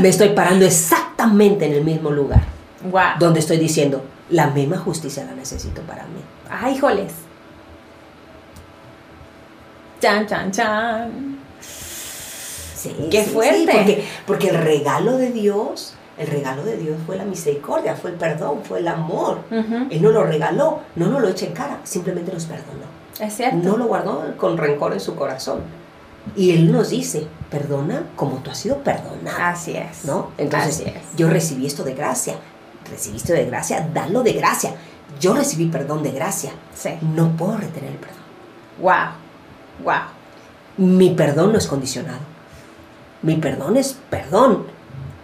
Speaker 1: Me estoy parando exactamente en el mismo lugar.
Speaker 2: Wow.
Speaker 1: Donde estoy diciendo, la misma justicia la necesito para mí.
Speaker 2: ¡Ay, joles! Chan, chan, chan.
Speaker 1: Sí, ¡Qué fuerte! porque, porque el regalo de Dios El regalo de Dios fue la misericordia, fue el perdón, fue el amor.
Speaker 2: Ujú.
Speaker 1: Él no lo regaló, no nos lo echa en cara, simplemente nos perdonó.
Speaker 2: Es cierto.
Speaker 1: No lo guardó con rencor en su corazón. Y Él nos dice, perdona como tú has sido perdonado.
Speaker 2: Así es.
Speaker 1: ¿No? Entonces,
Speaker 2: es.
Speaker 1: yo recibí esto de gracia. Recibiste de gracia, dalo de gracia. Yo recibí perdón de gracia.
Speaker 2: Sí.
Speaker 1: No puedo retener el perdón.
Speaker 2: Wow. Wow.
Speaker 1: Mi perdón no es condicionado. Mi perdón es perdón.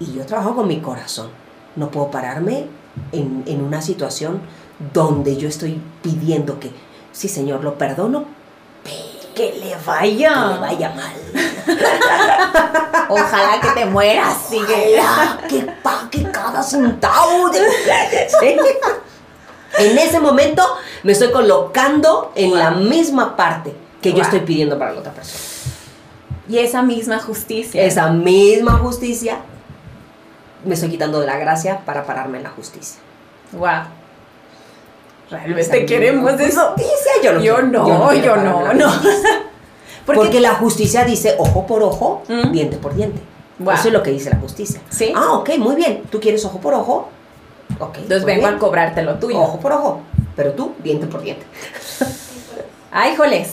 Speaker 1: Y yo trabajo con mi corazón. No puedo pararme en, en una situación donde yo estoy pidiendo que, sí, Señor, lo perdono,
Speaker 2: Que le
Speaker 1: que
Speaker 2: vaya.
Speaker 1: le vaya mal.
Speaker 2: Ojalá que te mueras, sigue.
Speaker 1: Que pague cada centavo de Sí. En ese momento me estoy colocando en la misma parte que yo estoy pidiendo para la otra persona.
Speaker 2: Y esa misma justicia.
Speaker 1: Esa misma justicia me estoy quitando de la gracia para pararme en la justicia.
Speaker 2: Wow. Realmente queremos eso.
Speaker 1: Justicia, yo no,
Speaker 2: Yo
Speaker 1: quiero-
Speaker 2: no, yo no. Porque,
Speaker 1: Porque la justicia dice ojo por ojo,
Speaker 2: Mm.
Speaker 1: diente por diente.
Speaker 2: Wow.
Speaker 1: Eso es lo que dice la justicia.
Speaker 2: Sí.
Speaker 1: Ah, ok, muy bien. Tú quieres ojo por ojo. Ok.
Speaker 2: entonces vengo
Speaker 1: bien.
Speaker 2: a cobrarte lo tuyo.
Speaker 1: Ojo por ojo. Pero tú, diente por diente.
Speaker 2: Ay, joles.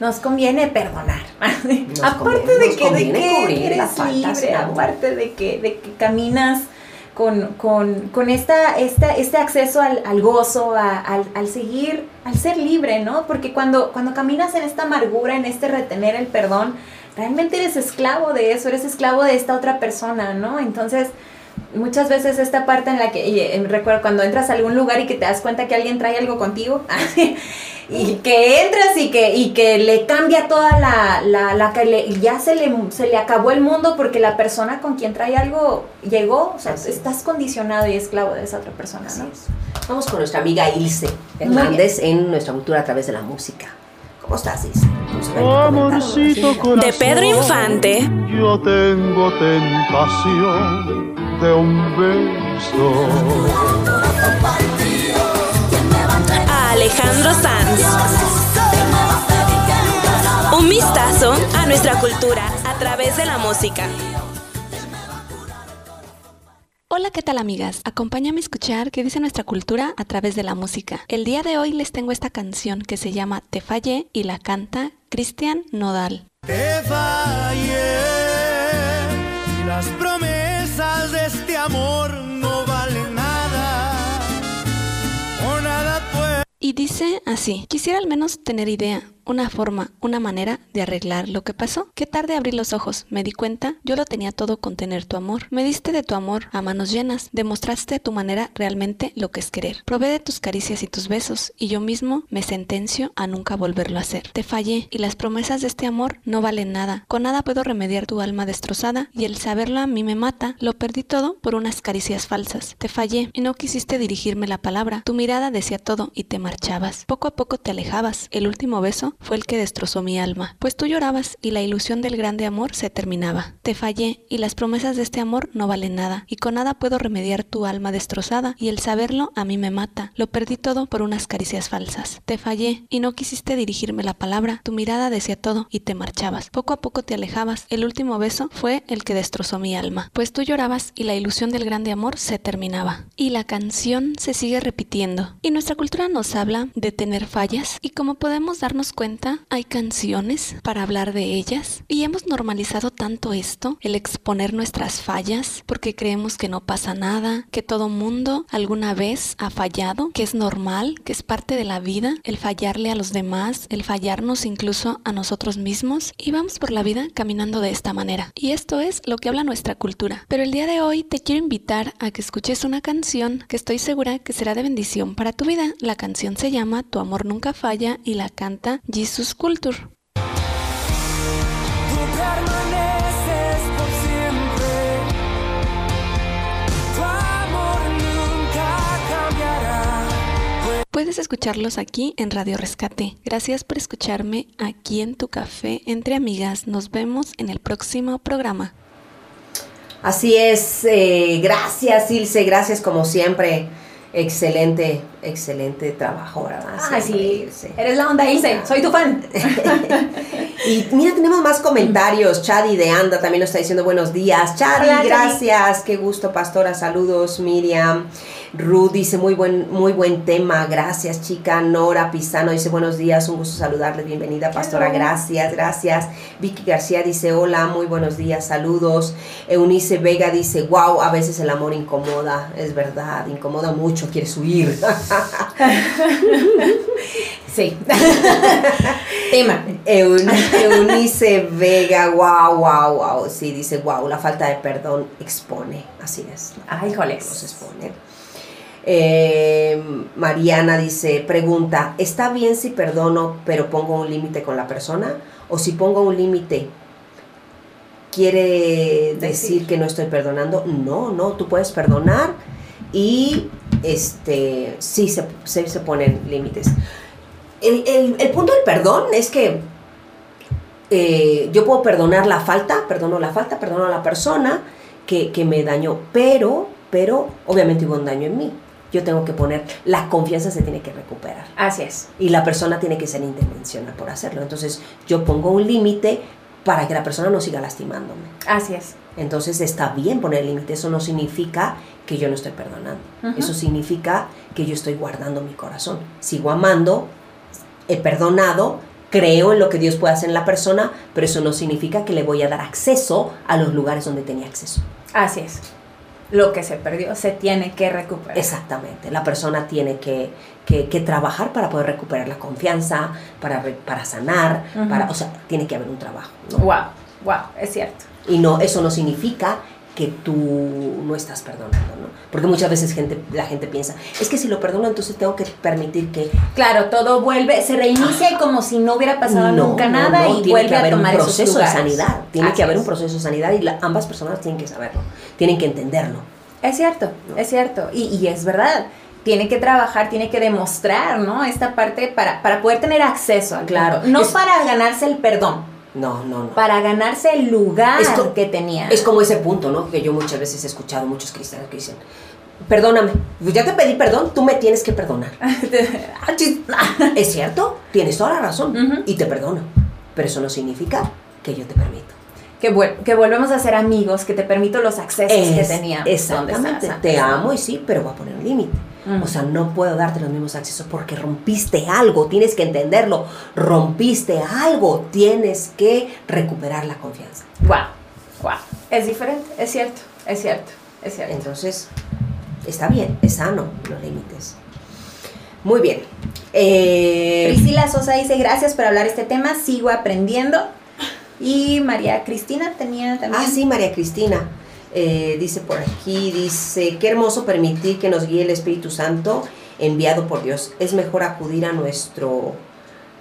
Speaker 2: Nos conviene perdonar. aparte
Speaker 1: conviene-
Speaker 2: de que, de que eres libre, aparte de que, de que caminas con, con, con esta, esta, este acceso al, gozo, a- al, seguir, al ser libre, ¿no? Porque cuando, cuando caminas en esta amargura, en este retener el perdón, realmente eres esclavo de eso, eres esclavo de esta otra persona, ¿no? Entonces, muchas veces esta parte en la que, y, eh, recuerdo cuando entras a algún lugar y que te das cuenta que alguien trae algo contigo, y que entras y que, y que le cambia toda la, la, la que le- ya se le, se le acabó el mundo porque la persona con quien trae algo llegó, o sea,
Speaker 1: Así es.
Speaker 2: estás condicionado y esclavo de esa otra persona,
Speaker 1: Así
Speaker 2: ¿no?
Speaker 1: es. Vamos con nuestra amiga Ilse. Hernández en nuestra cultura a través de la música. ¿Cómo estás, Ilse?
Speaker 4: Amorcito corazón,
Speaker 5: De Pedro Infante.
Speaker 4: Yo tengo tentación de un beso.
Speaker 5: Alejandro Sanz. Un vistazo a nuestra cultura a través de la música.
Speaker 6: Hola, ¿qué tal amigas? Acompáñame a escuchar qué dice nuestra cultura a través de la música. El día de hoy les tengo esta canción que se llama Te fallé y la canta Cristian Nodal.
Speaker 7: Te fallé y las promesas
Speaker 6: Y dice así, quisiera al menos tener idea, una forma, una manera de arreglar lo que pasó. Qué tarde abrí los ojos, me di cuenta, yo lo tenía todo con tener tu amor. Me diste de tu amor a manos llenas, demostraste a tu manera realmente lo que es querer. Probé de tus caricias y tus besos, y yo mismo me sentencio a nunca volverlo a hacer. Te fallé, y las promesas de este amor no valen nada. Con nada puedo remediar tu alma destrozada, y el saberlo a mí me mata. Lo perdí todo por unas caricias falsas. Te fallé, y no quisiste dirigirme la palabra. Tu mirada decía todo y te marchabas. Poco a poco te alejabas. El último beso fue el que destrozó mi alma, pues tú llorabas y la ilusión del grande amor se terminaba. Te fallé y las promesas de este amor no valen nada, y con nada puedo remediar tu alma destrozada, y el saberlo a mí me mata. Lo perdí todo por unas caricias falsas. Te fallé y no quisiste dirigirme la palabra, tu mirada decía todo y te marchabas. Poco a poco te alejabas. El último beso fue el que destrozó mi alma, pues tú llorabas y la ilusión del grande amor se terminaba. Y la canción se sigue repitiendo. Y nuestra cultura nos habla de tener fallas y como podemos darnos cuenta, hay canciones para hablar de ellas y hemos normalizado tanto esto, el exponer nuestras fallas, porque creemos que no pasa nada, que todo mundo alguna vez ha fallado, que es normal, que es parte de la vida, el fallarle a los demás, el fallarnos incluso a nosotros mismos y vamos por la vida caminando de esta manera. Y esto es lo que habla nuestra cultura. Pero el día de hoy te quiero invitar a que escuches una canción que estoy segura que será de bendición para tu vida. La canción se llama Tu amor nunca falla y la canta Jesus Culture. Puedes escucharlos aquí en Radio Rescate. Gracias por escucharme aquí en tu café entre amigas. Nos vemos en el próximo programa.
Speaker 1: Así es, eh, gracias Ilse, gracias como siempre. Excelente, excelente trabajo, ¿verdad? Siempre,
Speaker 2: sí. Eres la onda, Ilse. Soy tu fan.
Speaker 1: Y mira, tenemos más comentarios. Chadi de Anda también nos está diciendo buenos días. Chadi,
Speaker 2: Hola, Chadi.
Speaker 1: gracias. Qué gusto, pastora. Saludos, Miriam. Ruth dice muy buen, muy buen tema. Gracias, chica. Nora Pisano dice buenos días. Un gusto saludarles. Bienvenida, pastora.
Speaker 2: Hello.
Speaker 1: Gracias, gracias. Vicky García dice hola, muy buenos días. Saludos. Eunice Vega dice wow, a veces el amor incomoda. Es verdad, incomoda mucho. Quieres huir.
Speaker 2: Sí. tema.
Speaker 1: Eun- Eunice Vega, wow, wow, wow. Sí, dice, wow, la falta de perdón expone. Así es.
Speaker 2: Ay, híjoles.
Speaker 1: Nos expone. Eh, Mariana dice, pregunta, ¿está bien si perdono pero pongo un límite con la persona? ¿O si pongo un límite, quiere decir
Speaker 2: Decir.
Speaker 1: que no estoy perdonando? No, no, tú puedes perdonar y este, sí se, se, se ponen límites. El, el- el punto del perdón es que eh, yo puedo perdonar la falta, perdono la falta, perdono a la persona que, que me dañó, pero, pero obviamente hubo un daño en mí. Yo tengo que poner, la confianza se tiene que recuperar
Speaker 2: Así es.
Speaker 1: y la persona tiene que ser intencional por hacerlo. Entonces yo pongo un límite para que la persona no siga lastimándome.
Speaker 2: Así es.
Speaker 1: Entonces está bien poner límite, eso no significa que yo no estoy perdonando. Eso significa que yo estoy guardando mi corazón. Sigo amando, he perdonado, creo en lo que Dios puede hacer en la persona, pero eso no significa que le voy a dar acceso a los lugares donde tenía acceso.
Speaker 2: Así es. Lo que se perdió se tiene que recuperar.
Speaker 1: Exactamente, la persona tiene que, que- que trabajar para poder recuperar la confianza, para, para sanar, para, o sea, tiene que haber un trabajo. ¿no?
Speaker 2: Wow, wow, es cierto.
Speaker 1: Y no, eso no significa que tú no estás perdonando, ¿no? Porque muchas veces gente, la gente piensa, es que si lo perdono, entonces tengo que permitir que
Speaker 2: Claro, todo vuelve, se reinicia y como si no hubiera pasado
Speaker 1: No,
Speaker 2: nunca
Speaker 1: no,
Speaker 2: nada
Speaker 1: no,
Speaker 2: y
Speaker 1: tiene
Speaker 2: vuelve
Speaker 1: que
Speaker 2: a
Speaker 1: haber
Speaker 2: tomar
Speaker 1: un proceso de sanidad, tiene
Speaker 2: Así
Speaker 1: que haber
Speaker 2: es.
Speaker 1: un proceso de sanidad y la- ambas personas tienen que saberlo, tienen que entenderlo.
Speaker 2: Es cierto, es cierto. Y, y es verdad. Tiene que trabajar, tiene que demostrar, ¿no? Esta parte para, para poder tener acceso al
Speaker 1: Claro.
Speaker 2: No
Speaker 1: Es-
Speaker 2: para ganarse el perdón,
Speaker 1: No, no, no.
Speaker 2: para ganarse el lugar que tenía.
Speaker 1: Es como ese punto, ¿no? Que yo muchas veces he escuchado muchos cristianos que dicen, perdóname, pues ya te pedí perdón, tú me tienes que perdonar.
Speaker 2: Ah, chis-
Speaker 1: es cierto, tienes toda la razón y te perdono, pero eso no significa que yo te permito.
Speaker 2: que, vuel- que volvemos a ser amigos, que te permito los accesos que tenía.
Speaker 1: Exactamente, te amo y sí, pero voy a poner un límite.
Speaker 2: Mm.
Speaker 1: O sea, no puedo darte los mismos accesos porque rompiste algo, tienes que entenderlo, rompiste algo, tienes que recuperar la confianza.
Speaker 2: Wow, wow. Es diferente, es cierto, es cierto, es cierto.
Speaker 1: Entonces, está bien, es sano los límites. Muy bien. Eh,
Speaker 2: Priscila Sosa dice, gracias por hablar este tema, sigo aprendiendo. Y María Cristina tenía también...
Speaker 1: ah, sí, María Cristina. Eh, dice por aquí, dice, qué hermoso permitir que nos guíe el Espíritu Santo enviado por Dios. Es mejor acudir a nuestro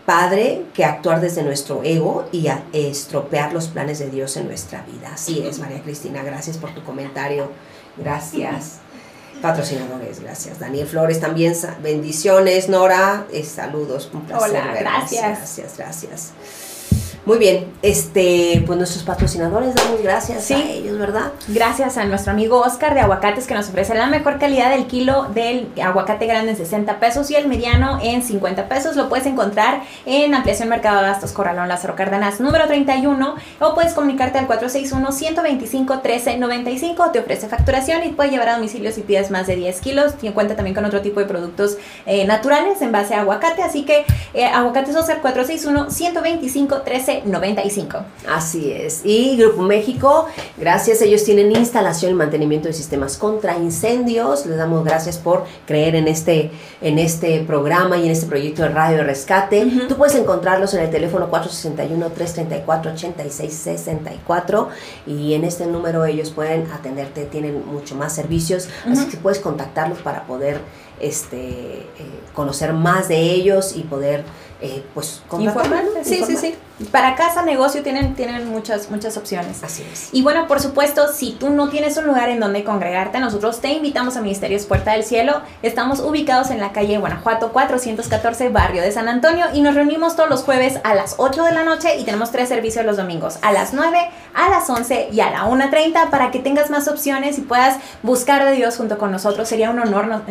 Speaker 1: Padre que actuar desde nuestro ego y a estropear los planes de Dios en nuestra vida. Así es, María Cristina, gracias por tu comentario. Gracias. Patrocinadores, gracias. Daniel Flores también, bendiciones. Nora, eh, saludos. Un placer
Speaker 2: Hola, gracias.
Speaker 1: Gracias, gracias. Muy bien, este, pues nuestros patrocinadores, damos gracias
Speaker 2: Sí.
Speaker 1: a ellos, ¿verdad?
Speaker 2: Gracias a nuestro amigo Oscar de Aguacates que nos ofrece la mejor calidad del kilo del aguacate grande en 60 pesos y el mediano en 50 pesos. Lo puedes encontrar en Ampliación Mercado de Abastos Corralón Lázaro Cárdenas número 31 o puedes comunicarte al 461-125-1395. Te ofrece facturación y puede llevar a domicilio si pides más de 10 kilos. Tiene cuenta también con otro tipo de productos eh, naturales en base a aguacate. Así que eh, Aguacates Oscar 461-125-1395.
Speaker 1: Así es. Y Grupo México, gracias. Ellos tienen instalación y mantenimiento de sistemas contra incendios. Les damos gracias por creer en este, en este programa y en este proyecto de radio de rescate. Tú puedes encontrarlos en el teléfono 461-334-8664 y en este número ellos pueden atenderte, tienen mucho más servicios. Así que puedes contactarlos para poder este, eh, conocer más de ellos y poder eh, pues.
Speaker 2: Sí, sí, sí. Para casa, negocio, tienen, tienen muchas, muchas opciones.
Speaker 1: Así es.
Speaker 2: Y bueno, por supuesto, si tú no tienes un lugar en donde congregarte, nosotros te invitamos a Ministerios Puerta del Cielo. Estamos ubicados en la calle Guanajuato 414, barrio de San Antonio, y nos reunimos todos los jueves a las 8 de la noche y tenemos tres servicios los domingos, a las 9, a las 11 y a la 1.30 para que tengas más opciones y puedas buscar de Dios junto con nosotros. Sería un honor no-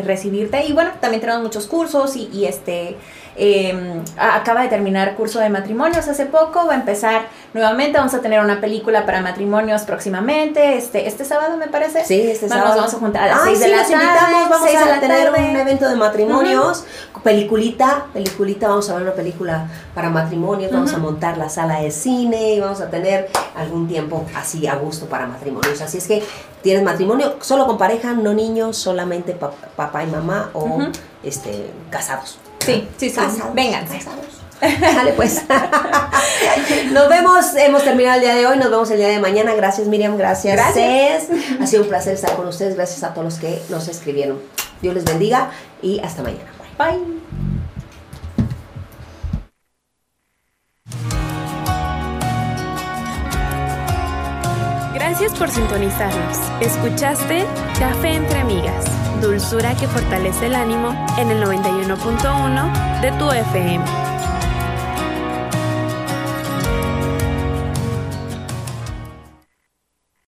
Speaker 2: Y bueno, también tenemos muchos cursos y este eh, a- acaba de terminar curso de matrimonios hace poco, va a empezar nuevamente, vamos a tener una película para matrimonios próximamente, este, este sábado me parece.
Speaker 1: Sí, este sábado.
Speaker 2: vamos a juntar a las
Speaker 1: Ay,
Speaker 2: 6 de
Speaker 1: sí,
Speaker 2: la
Speaker 1: los
Speaker 2: tarde,
Speaker 1: invitamos. Vamos
Speaker 2: de
Speaker 1: a
Speaker 2: la
Speaker 1: tener
Speaker 2: tarde.
Speaker 1: un evento de matrimonios. Peliculita, peliculita. Vamos a ver una película para matrimonios. Vamos a montar la sala de cine y vamos a tener algún tiempo así a gusto para matrimonios. Así es que tienes matrimonio solo con pareja, no niños, solamente pa- papá y mamá o este casados.
Speaker 2: Sí, sí, sí, vénganse.
Speaker 1: Dale pues. nos vemos, hemos terminado el día de hoy, nos vemos el día de mañana. Gracias Miriam, gracias.
Speaker 2: Gracias.
Speaker 1: Ha sido un placer estar con ustedes, gracias a todos los que nos escribieron. Dios les bendiga y hasta mañana. Bye.
Speaker 2: Bye.
Speaker 8: Gracias por sintonizarnos. Escuchaste Café entre Amigas, dulzura que fortalece el ánimo en el 91.1 de tu FM.